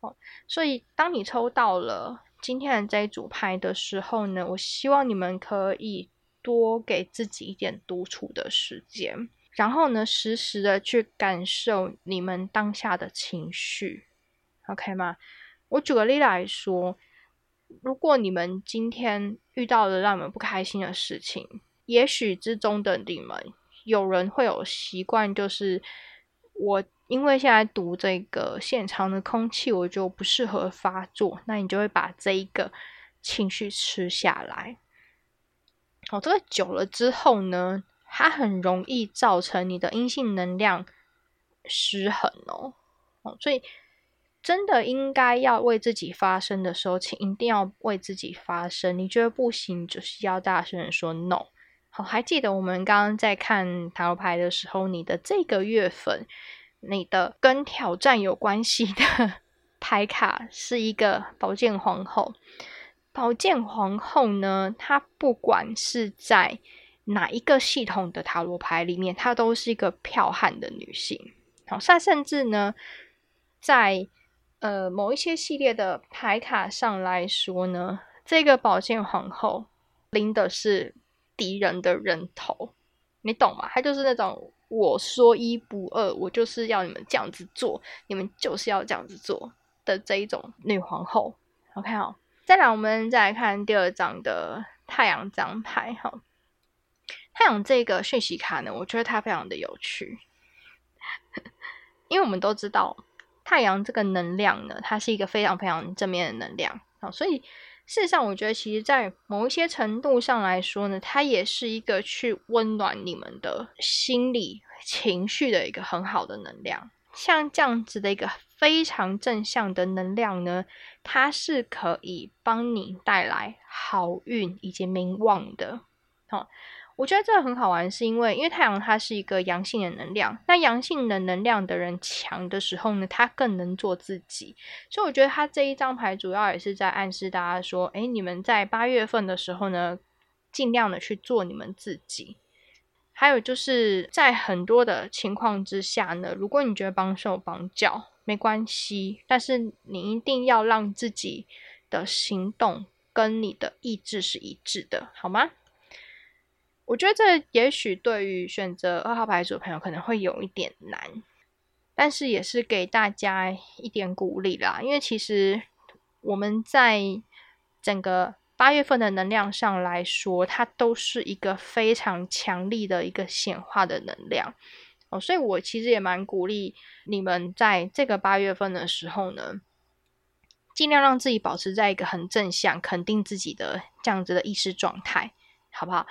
A: 哦，所以当你抽到了今天的这一组牌的时候呢，我希望你们可以。多给自己一点独处的时间，然后呢，实时的去感受你们当下的情绪，OK 吗？我举个例来说，如果你们今天遇到了让你们不开心的事情，也许之中的你们有人会有习惯，就是我因为现在读这个现场的空气，我就不适合发作，那你就会把这一个情绪吃下来。哦，这个久了之后呢，它很容易造成你的阴性能量失衡哦。哦，所以真的应该要为自己发声的时候，请一定要为自己发声。你觉得不行，就是要大声说 no。好，还记得我们刚刚在看塔罗牌的时候，你的这个月份，你的跟挑战有关系的 (laughs) 牌卡是一个宝剑皇后。宝剑皇后呢，她不管是在哪一个系统的塔罗牌里面，她都是一个剽悍的女性。好，甚甚至呢，在呃某一些系列的牌卡上来说呢，这个宝剑皇后拎的是。敌人的人头，你懂吗？他就是那种我说一不二，我就是要你们这样子做，你们就是要这样子做的这一种女皇后。OK 好，再来我们再来看第二张的太阳张牌。哈，太阳这个讯息卡呢，我觉得它非常的有趣，(laughs) 因为我们都知道太阳这个能量呢，它是一个非常非常正面的能量啊，所以。事实上，我觉得其实，在某一些程度上来说呢，它也是一个去温暖你们的心理情绪的一个很好的能量。像这样子的一个非常正向的能量呢，它是可以帮你带来好运以及名望的。好。我觉得这个很好玩，是因为因为太阳它是一个阳性的能量，那阳性的能量的人强的时候呢，他更能做自己。所以我觉得他这一张牌主要也是在暗示大家说：，哎，你们在八月份的时候呢，尽量的去做你们自己。还有就是在很多的情况之下呢，如果你觉得帮手帮脚没关系，但是你一定要让自己的行动跟你的意志是一致的，好吗？我觉得这也许对于选择二号牌组的朋友可能会有一点难，但是也是给大家一点鼓励啦。因为其实我们在整个八月份的能量上来说，它都是一个非常强力的一个显化的能量哦，所以我其实也蛮鼓励你们在这个八月份的时候呢，尽量让自己保持在一个很正向、肯定自己的这样子的意识状态，好不好？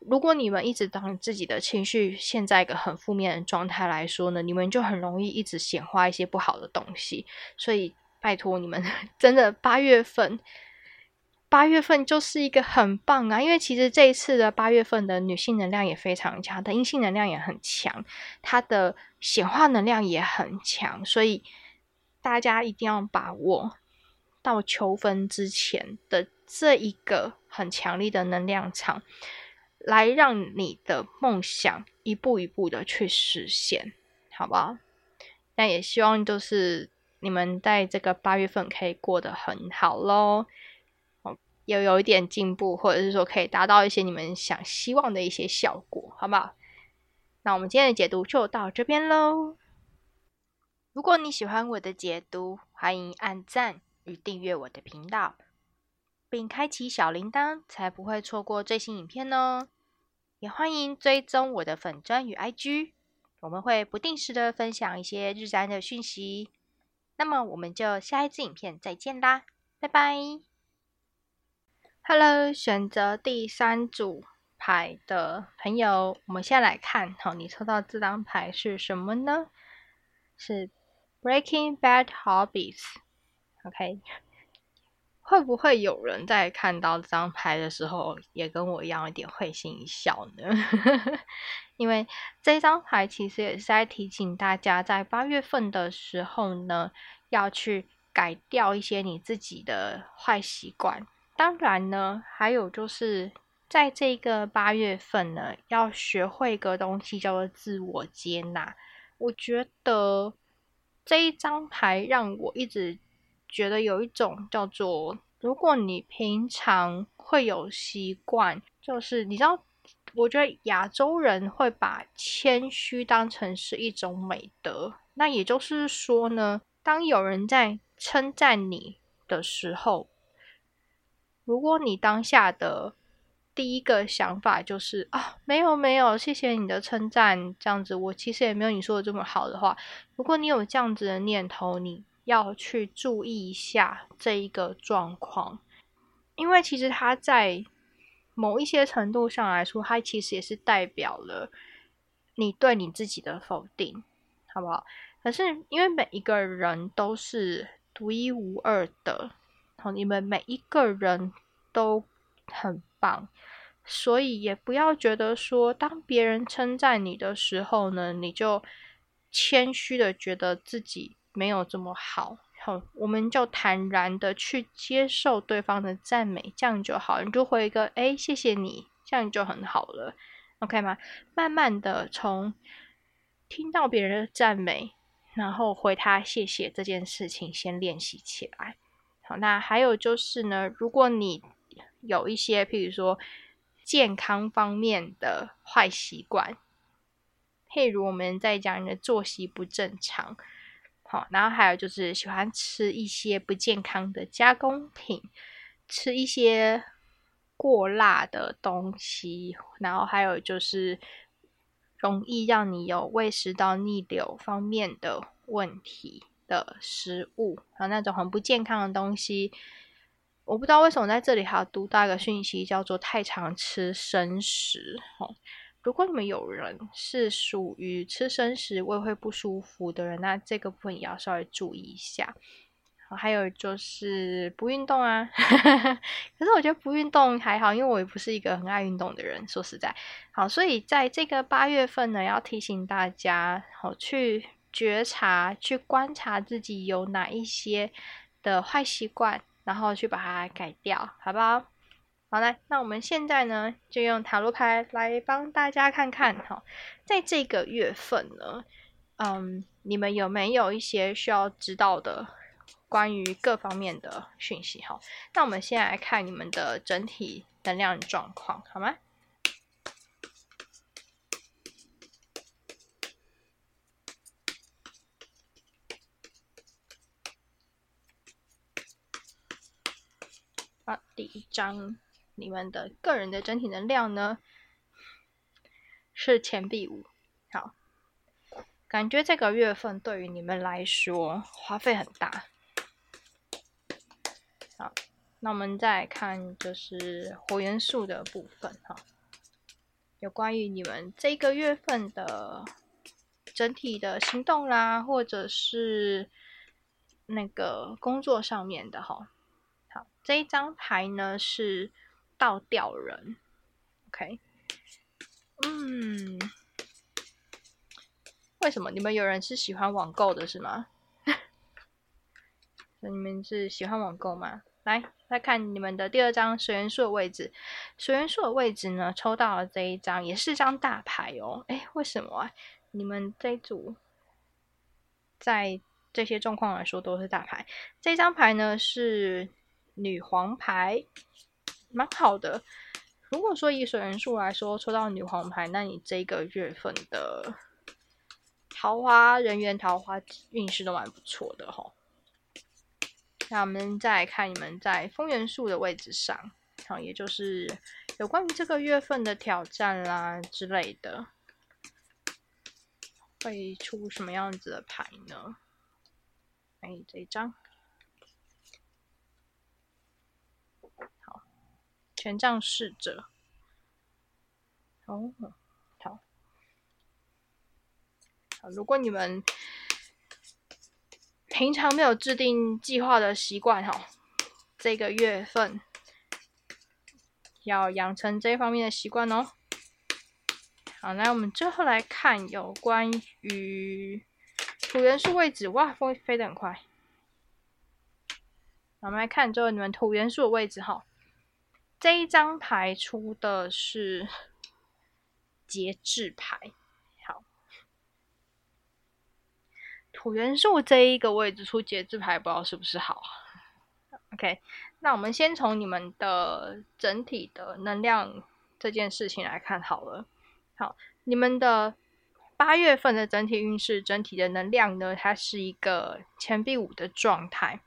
A: 如果你们一直当自己的情绪陷在一个很负面的状态来说呢，你们就很容易一直显化一些不好的东西。所以拜托你们，(laughs) 真的八月份，八月份就是一个很棒啊！因为其实这一次的八月份的女性能量也非常强，的阴性能量也很强，它的显化能量也很强，所以大家一定要把握到秋分之前的这一个很强力的能量场。来让你的梦想一步一步的去实现，好不好？那也希望就是你们在这个八月份可以过得很好喽，哦，又有一点进步，或者是说可以达到一些你们想希望的一些效果，好不好？那我们今天的解读就到这边喽。如果你喜欢我的解读，欢迎按赞与订阅我的频道。并开启小铃铛，才不会错过最新影片哦。也欢迎追踪我的粉砖与 IG，我们会不定时的分享一些日展的讯息。那么，我们就下一支影片再见啦，拜拜！Hello，选择第三组牌的朋友，我们先来看，好，你抽到这张牌是什么呢？是 Breaking Bad Hobbies，OK。会不会有人在看到这张牌的时候，也跟我一样有点会心一笑呢？(laughs) 因为这张牌其实也是在提醒大家，在八月份的时候呢，要去改掉一些你自己的坏习惯。当然呢，还有就是在这个八月份呢，要学会一个东西叫做自我接纳。我觉得这一张牌让我一直。觉得有一种叫做，如果你平常会有习惯，就是你知道，我觉得亚洲人会把谦虚当成是一种美德。那也就是说呢，当有人在称赞你的时候，如果你当下的第一个想法就是啊，没有没有，谢谢你的称赞，这样子，我其实也没有你说的这么好的话。如果你有这样子的念头，你。要去注意一下这一个状况，因为其实他在某一些程度上来说，它其实也是代表了你对你自己的否定，好不好？可是因为每一个人都是独一无二的，好，你们每一个人都很棒，所以也不要觉得说，当别人称赞你的时候呢，你就谦虚的觉得自己没有这么好。好，我们就坦然的去接受对方的赞美，这样就好。你就回一个“哎，谢谢你”，这样就很好了，OK 吗？慢慢的从听到别人的赞美，然后回他谢谢这件事情，先练习起来。好，那还有就是呢，如果你有一些，譬如说健康方面的坏习惯，譬如我们在讲你的作息不正常。好，然后还有就是喜欢吃一些不健康的加工品，吃一些过辣的东西，然后还有就是容易让你有胃食道逆流方面的问题的食物，还有那种很不健康的东西。我不知道为什么在这里还要读到一个讯息，叫做太常吃生食。如果你们有人是属于吃生食胃会不舒服的人，那这个部分也要稍微注意一下。还有就是不运动啊，(laughs) 可是我觉得不运动还好，因为我也不是一个很爱运动的人。说实在，好，所以在这个八月份呢，要提醒大家，好去觉察、去观察自己有哪一些的坏习惯，然后去把它改掉，好不好？好嘞，那我们现在呢，就用塔罗牌来帮大家看看哈，在这个月份呢，嗯，你们有没有一些需要知道的关于各方面的讯息哈？那我们先来看你们的整体能量状况，好吗？好，第一张。你们的个人的整体能量呢，是钱币五。好，感觉这个月份对于你们来说花费很大。好，那我们再看就是火元素的部分哈，有关于你们这个月份的整体的行动啦，或者是那个工作上面的哈。好，这一张牌呢是。倒吊人，OK，嗯，为什么你们有人是喜欢网购的，是吗？那 (laughs) 你们是喜欢网购吗？来，来看你们的第二张水元素的位置，水元素的位置呢，抽到了这一张，也是张大牌哦。哎，为什么啊？你们这一组在这些状况来说都是大牌，这张牌呢是女皇牌。蛮好的。如果说以水元素来说，抽到女皇牌，那你这个月份的桃花人缘、桃花运势都蛮不错的哈。那我们再来看你们在风元素的位置上，好，也就是有关于这个月份的挑战啦之类的，会出什么样子的牌呢？哎，这一张。权杖侍者，哦，好，好。如果你们平常没有制定计划的习惯，哈，这个月份要养成这方面的习惯哦。好，那我们最后来看有关于土元素位置，哇，风飞得很快。我们来看之后你们土元素的位置，哈。这一张牌出的是 (laughs) 节制牌，好，土元素这一个位置出节制牌，不知道是不是好？OK，那我们先从你们的整体的能量这件事情来看好了。好，你们的八月份的整体运势、整体的能量呢，它是一个钱币五的状态。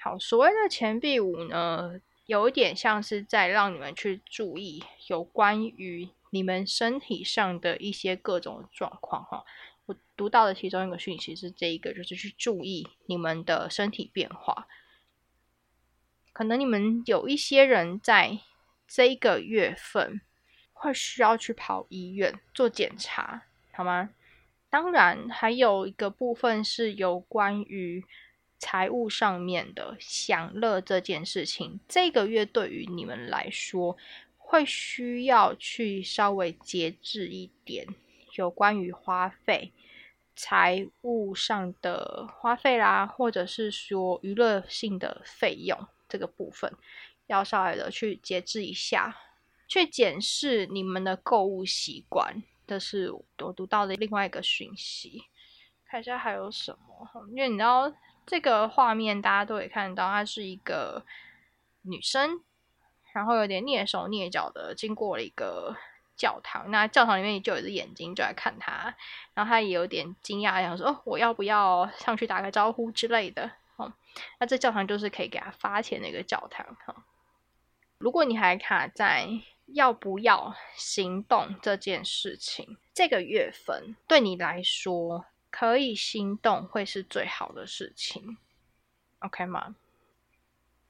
A: 好，所谓的钱币五呢？有一点像是在让你们去注意有关于你们身体上的一些各种状况哈。我读到的其中一个讯息是这一个，就是去注意你们的身体变化。可能你们有一些人在这个月份会需要去跑医院做检查，好吗？当然，还有一个部分是有关于财务上面的享乐这件事情。这个月对于你们来说，会需要去稍微节制一点，有关于花费、财务上的花费啦，或者是说娱乐性的费用这个部分，要稍微的去节制一下，去检视你们的购物习惯。这是我读到的另外一个讯息，看一下还有什么。因为你知道这个画面，大家都可以看到，她是一个女生，然后有点蹑手蹑脚的经过了一个教堂。那教堂里面就有一只眼睛就在看她，然后她也有点惊讶，想说：“哦，我要不要上去打个招呼之类的？”哦，那这教堂就是可以给她发钱的一个教堂。哈，如果你还卡在。要不要行动这件事情，这个月份对你来说可以行动会是最好的事情，OK 吗？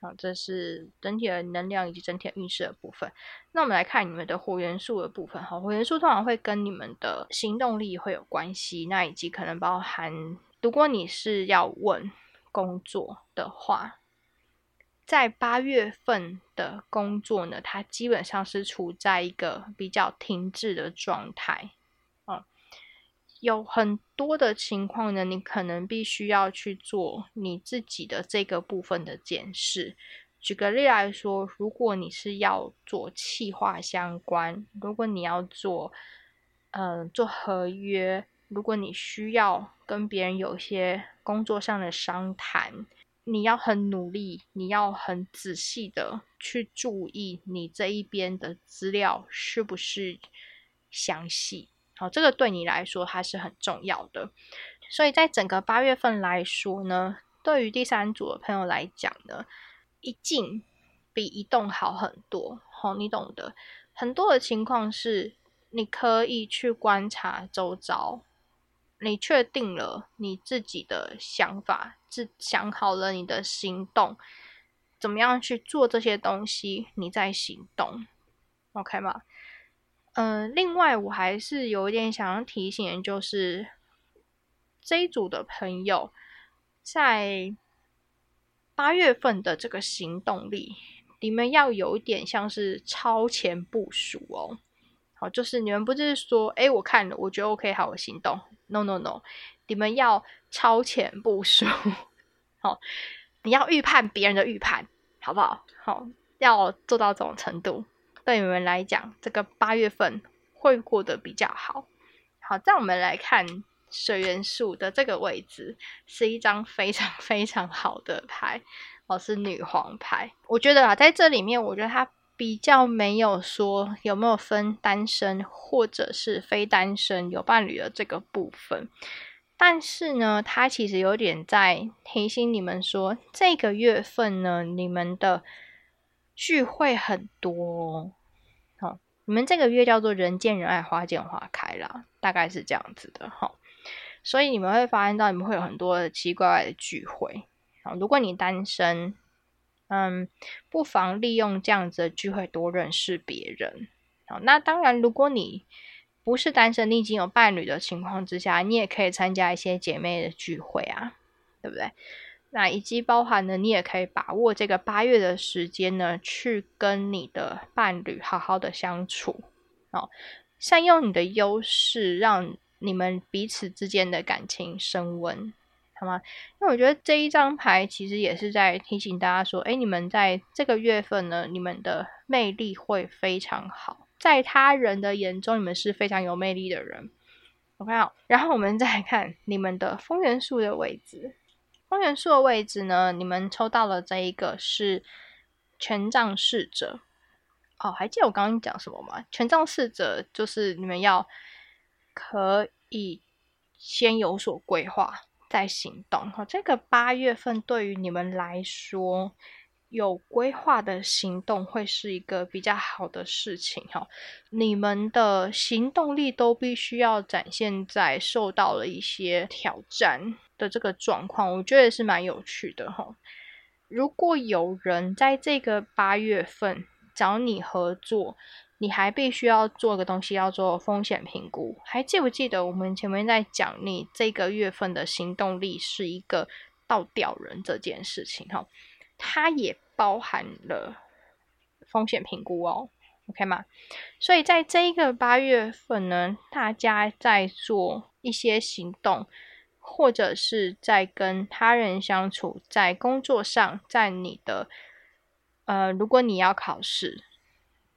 A: 好，这是整体的能量以及整体的运势的部分。那我们来看你们的火元素的部分。好，火元素通常会跟你们的行动力会有关系，那以及可能包含，如果你是要问工作的话。在八月份的工作呢，它基本上是处在一个比较停滞的状态，有很多的情况呢，你可能必须要去做你自己的这个部分的检视。举个例来说，如果你是要做企划相关，如果你要做，嗯，做合约，如果你需要跟别人有一些工作上的商谈。你要很努力，你要很仔细的去注意你这一边的资料是不是详细。好，这个对你来说还是很重要的。所以在整个八月份来说呢，对于第三组的朋友来讲呢，一静比一动好很多。好，你懂的。很多的情况是，你可以去观察周遭。你确定了你自己的想法，自想好了你的行动，怎么样去做这些东西，你再行动，OK 吗？嗯，另外我还是有一点想要提醒，就是这一组的朋友在八月份的这个行动力，你们要有一点像是超前部署哦。好，就是你们不是说，哎，我看了，我觉得 OK，好，我行动。No No No，你们要超前部署，好，你要预判别人的预判，好不好？好，要做到这种程度，对你们来讲，这个八月份会过得比较好。好，在我们来看水元素的这个位置，是一张非常非常好的牌，哦，是女皇牌。我觉得啊，在这里面，我觉得它。比较没有说有没有分单身或者是非单身有伴侣的这个部分，但是呢，它其实有点在提醒你们说，这个月份呢，你们的聚会很多，好，你们这个月叫做人见人爱，花见花开啦，大概是这样子的哈，所以你们会发现到你们会有很多奇奇怪怪的聚会，好，如果你单身。嗯，不妨利用这样子的聚会多认识别人。好，那当然，如果你不是单身，你已经有伴侣的情况之下，你也可以参加一些姐妹的聚会啊，对不对？那以及包含呢，你也可以把握这个八月的时间呢，去跟你的伴侣好好的相处，哦，善用你的优势，让你们彼此之间的感情升温。好吗？因为我觉得这一张牌其实也是在提醒大家说，哎，你们在这个月份呢，你们的魅力会非常好，在他人的眼中，你们是非常有魅力的人。OK，好，然后我们再看你们的风元素的位置。风元素的位置呢，你们抽到了这一个是权杖侍者。哦，还记得我刚刚讲什么吗？权杖侍者就是你们要可以先有所规划。再行动哈，这个八月份对于你们来说，有规划的行动会是一个比较好的事情哈。你们的行动力都必须要展现在受到了一些挑战的这个状况，我觉得是蛮有趣的哈。如果有人在这个八月份找你合作，你还必须要做个东西，要做风险评估。还记不记得我们前面在讲你这个月份的行动力是一个倒吊人这件事情？哈，它也包含了风险评估哦。OK 吗？所以在这一个八月份呢，大家在做一些行动，或者是在跟他人相处，在工作上，在你的呃，如果你要考试，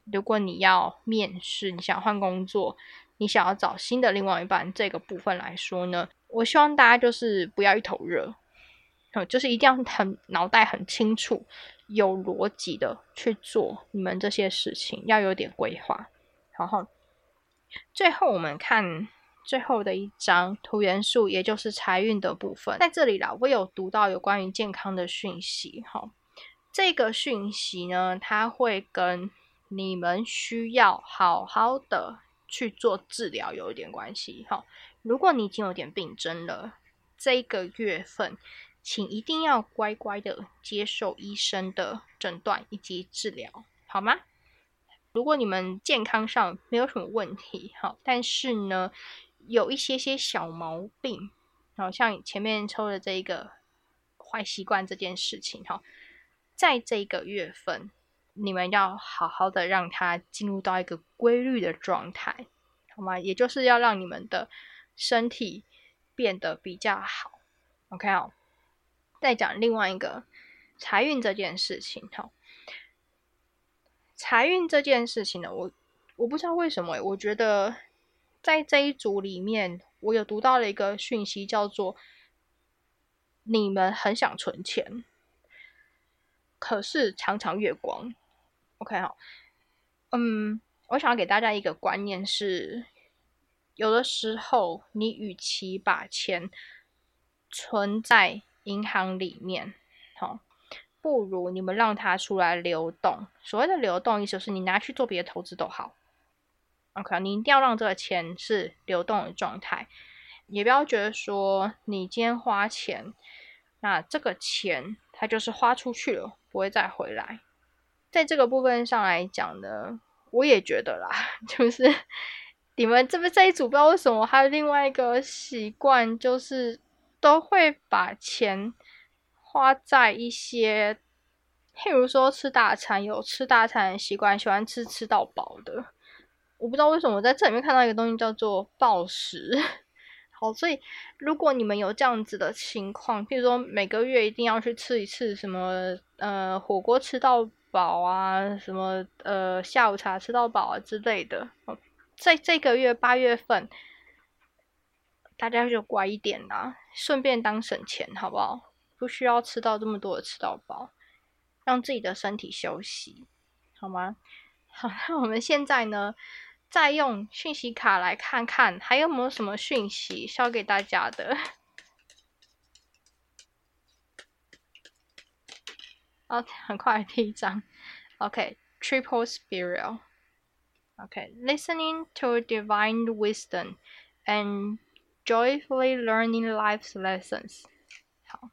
A: 如果你要面试，你想换工作，你想要找新的另外一半，这个部分来说呢，我希望大家就是不要一头热，就是一定要很脑袋很清楚。有逻辑的去做你们这些事情，要有点规划。然后，最后我们看最后的一张图元素，也就是财运的部分。在这里啦，我有读到有关于健康的讯息。哈，这个讯息呢，它会跟你们需要好好的去做治疗有一点关系。哈，如果你已经有点病症了，这个月份。请一定要乖乖的接受医生的诊断以及治疗，好吗？如果你们健康上没有什么问题，好，但是呢，有一些些小毛病，好像前面抽的这一个坏习惯这件事情，哈，在这个月份，你们要好好的让它进入到一个规律的状态，好吗？也就是要让你们的身体变得比较好，OK 好。再讲另外一个财运这件事情，哈，财运这件事情呢，我我不知道为什么，我觉得在这一组里面，我有读到了一个讯息，叫做你们很想存钱，可是常常月光。OK 好，嗯，我想要给大家一个观念是，有的时候你与其把钱存在银行里面，好，不如你们让它出来流动。所谓的流动，意思是你拿去做别的投资都好。OK，你一定要让这个钱是流动的状态，也不要觉得说你今天花钱，那这个钱它就是花出去了，不会再回来。在这个部分上来讲呢，我也觉得啦，(laughs) 就是你们这边这一组不知道为什么还有另外一个习惯，就是。都会把钱花在一些，譬如说吃大餐，有吃大餐的习惯，喜欢吃吃到饱的。我不知道为什么我在这里面看到一个东西叫做暴食。(laughs) 好，所以如果你们有这样子的情况，譬如说每个月一定要去吃一次什么呃火锅吃到饱啊，什么呃下午茶吃到饱啊之类的，在这个月八月份。大家就乖一点啦，顺便当省钱，好不好？不需要吃到这么多的吃到饱，让自己的身体休息，好吗？好，那我们现在呢，再用讯息卡来看看，还有没有什么讯息需要给大家的？哦，很快第一张，OK，Triple Spiral，OK，Listening to Divine Wisdom and Joyfully learning life's lessons。好，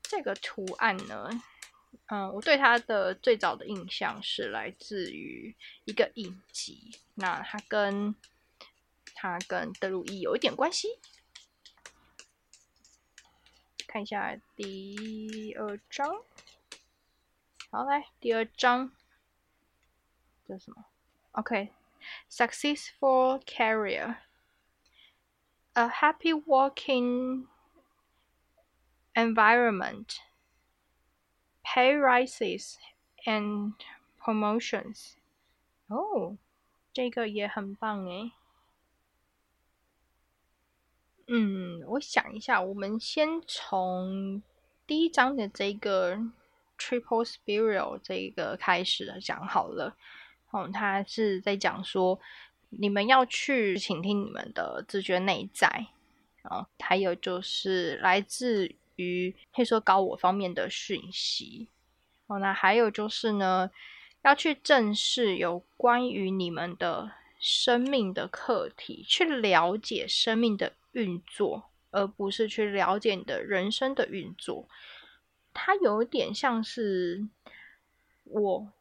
A: 这个图案呢，嗯，我对它的最早的印象是来自于一个影集，那它跟它跟德鲁伊有一点关系。看一下第二章，好，来第二章，这是什么？OK。successful career, a happy working environment, pay rises and promotions. 哦，这个也很棒诶。嗯，我想一下，我们先从第一章的这个 triple spiral 这个开始讲好了。 哦，他是在讲说，你们要去倾听你们的自觉内在，哦，还有就是来自于可以说高我方面的讯息，哦，那还有就是呢，要去正视有关于你们的生命的课题，去了解生命的运作，而不是去了解你的人生的运作。它有点像是。我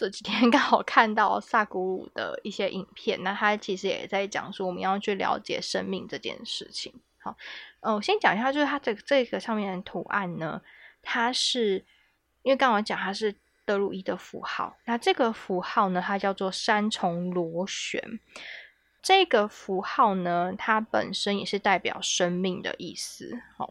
A: 这几天 (laughs) 刚好看到萨古鲁的一些影片，那他其实也在讲说，我们要去了解生命这件事情。好，呃，我先讲一下，就是它这个这个上面的图案呢，它是因为刚刚讲它是德鲁伊的符号，那这个符号呢，它叫做三重螺旋。这个符号呢，它本身也是代表生命的意思，好，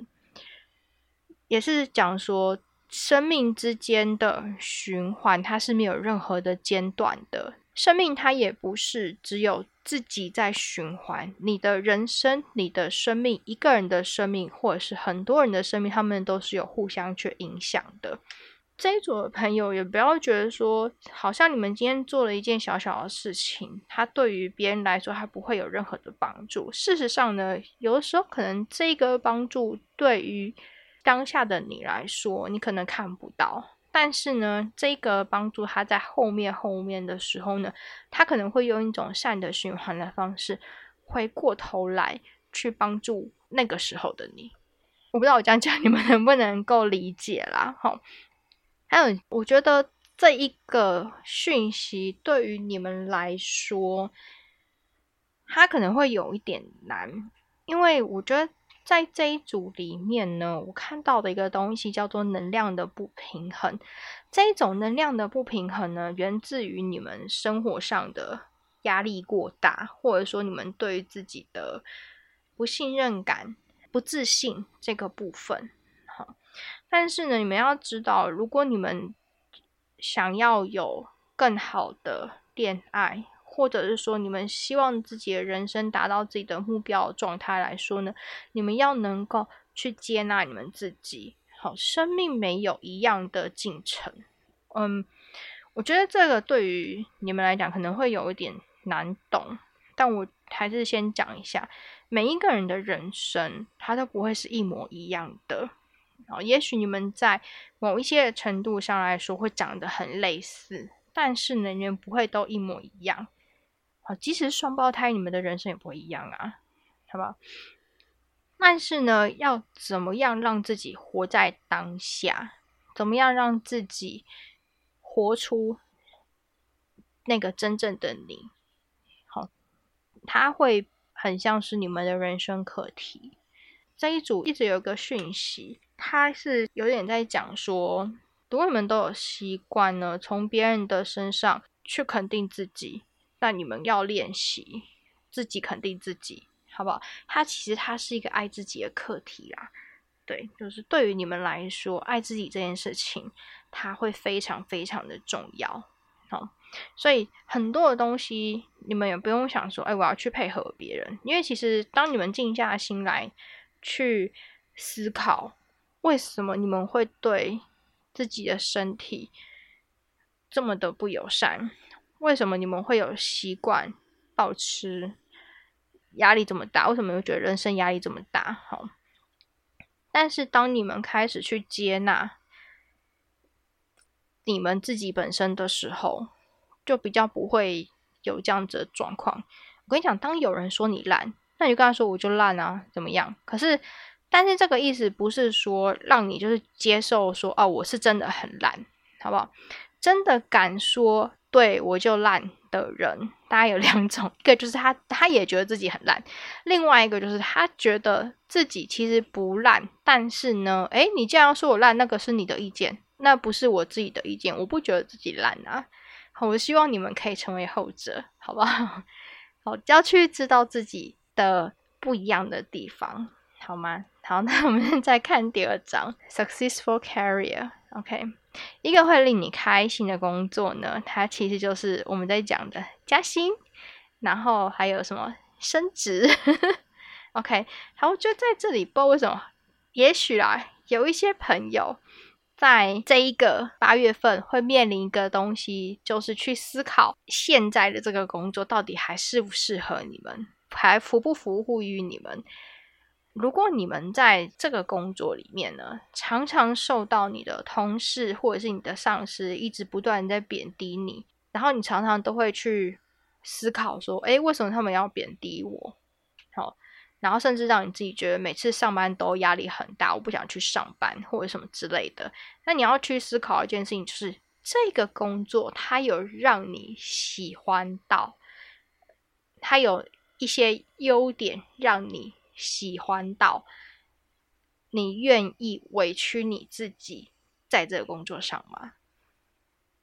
A: 也是讲说生命之间的循环，它是没有任何的间断的。生命它也不是只有自己在循环，你的人生、你的生命、一个人的生命，或者是很多人的生命，他们都是有互相去影响的。这一组的朋友也不要觉得说，好像你们今天做了一件小小的事情，它对于别人来说，它不会有任何的帮助。事实上呢，有的时候可能这个帮助对于当下的你来说，你可能看不到，但是呢，这个帮助他在后面后面的时候呢，他可能会用一种善的循环的方式，回过头来去帮助那个时候的你。我不知道我这样讲你们能不能够理解啦？好。还有，我觉得这一个讯息对于你们来说，它可能会有一点难，因为我觉得在这一组里面呢，我看到的一个东西叫做能量的不平衡。这一种能量的不平衡呢，源自于你们生活上的压力过大，或者说你们对于自己的不信任感、不自信这个部分。好但是呢，你们要知道，如果你们想要有更好的恋爱，或者是说你们希望自己的人生达到自己的目标状态来说呢，你们要能够去接纳你们自己。好，生命没有一样的进程。嗯，我觉得这个对于你们来讲可能会有一点难懂，但我还是先讲一下，每一个人的人生，它都不会是一模一样的。哦，也许你们在某一些程度上来说会长得很类似，但是呢，你们不会都一模一样。啊，即使双胞胎，你们的人生也不会一样啊，好不好？但是呢，要怎么样让自己活在当下？怎么样让自己活出那个真正的你？好，它会很像是你们的人生课题。这一组一直有一个讯息。他是有点在讲说，如果你们都有习惯呢，从别人的身上去肯定自己，那你们要练习自己肯定自己，好不好？它其实它是一个爱自己的课题啦，对，就是对于你们来说，爱自己这件事情，它会非常非常的重要，好，所以很多的东西，你们也不用想说，哎，我要去配合别人，因为其实当你们静下心来去思考。为什么你们会对自己的身体这么的不友善？为什么你们会有习惯暴吃？压力这么大？为什么会觉得人生压力这么大？好，但是当你们开始去接纳你们自己本身的时候，就比较不会有这样子的状况。我跟你讲，当有人说你烂，那你就跟他说我就烂啊，怎么样？可是。但是这个意思不是说让你就是接受说哦，我是真的很烂，好不好？真的敢说对我就烂的人，大概有两种，一个就是他他也觉得自己很烂，另外一个就是他觉得自己其实不烂，但是呢，诶，你既然要说我烂，那个是你的意见，那不是我自己的意见，我不觉得自己烂啊。我希望你们可以成为后者，好不好？(laughs) 好，要去知道自己的不一样的地方，好吗？好，那我们再看第二章，successful career。OK，一个会令你开心的工作呢，它其实就是我们在讲的加薪，然后还有什么升职。(laughs) OK，好，我觉得在这里，不知道为什么，也许啦，有一些朋友在这一个八月份会面临一个东西，就是去思考现在的这个工作到底还适不适合你们，还服不服务于你们。如果你们在这个工作里面呢，常常受到你的同事或者是你的上司一直不断在贬低你，然后你常常都会去思考说，诶，为什么他们要贬低我？好，然后甚至让你自己觉得每次上班都压力很大，我不想去上班或者什么之类的。那你要去思考一件事情，就是这个工作它有让你喜欢到，它有一些优点让你喜欢到，你愿意委屈你自己在这个工作上吗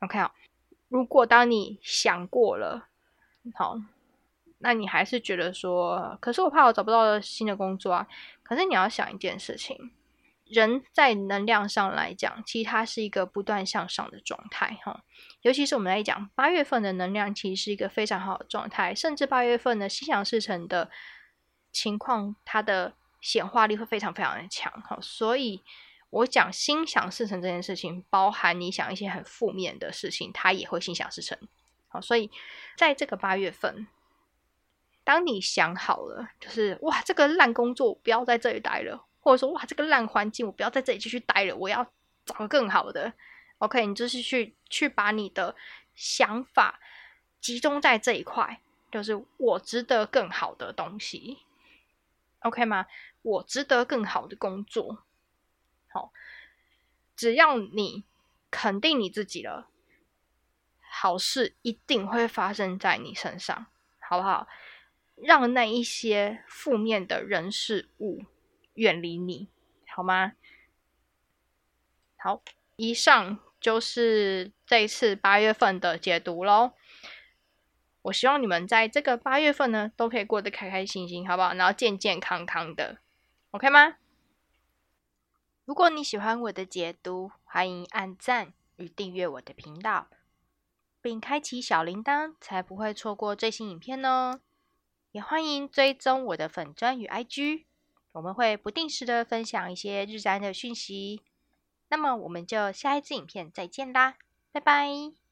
A: ？OK 哦，如果当你想过了，好。那你还是觉得说，可是我怕我找不到新的工作啊。可是你要想一件事情，人在能量上来讲，其实它是一个不断向上的状态哈。尤其是我们来讲，八月份的能量其实是一个非常好的状态，甚至八月份的心想事成的情况，它的显化力会非常非常的强哈。所以我讲心想事成这件事情，包含你想一些很负面的事情，它也会心想事成。好，所以在这个八月份。当你想好了，就是哇，这个烂工作我不要在这里待了，或者说哇，这个烂环境我不要在这里继续待了，我要找个更好的。OK，你就是去去把你的想法集中在这一块，就是我值得更好的东西，OK 吗？我值得更好的工作。好，只要你肯定你自己了，好事一定会发生在你身上，好不好？让那一些负面的人事物远离你，好吗？好，以上就是这一次八月份的解读喽。我希望你们在这个八月份呢，都可以过得开开心心，好不好？然后健健康康的，OK 吗？如果你喜欢我的解读，欢迎按赞与订阅我的频道，并开启小铃铛，才不会错过最新影片哦。也欢迎追踪我的粉砖与 IG，我们会不定时的分享一些日餐的讯息。那么我们就下一支影片再见啦，拜拜。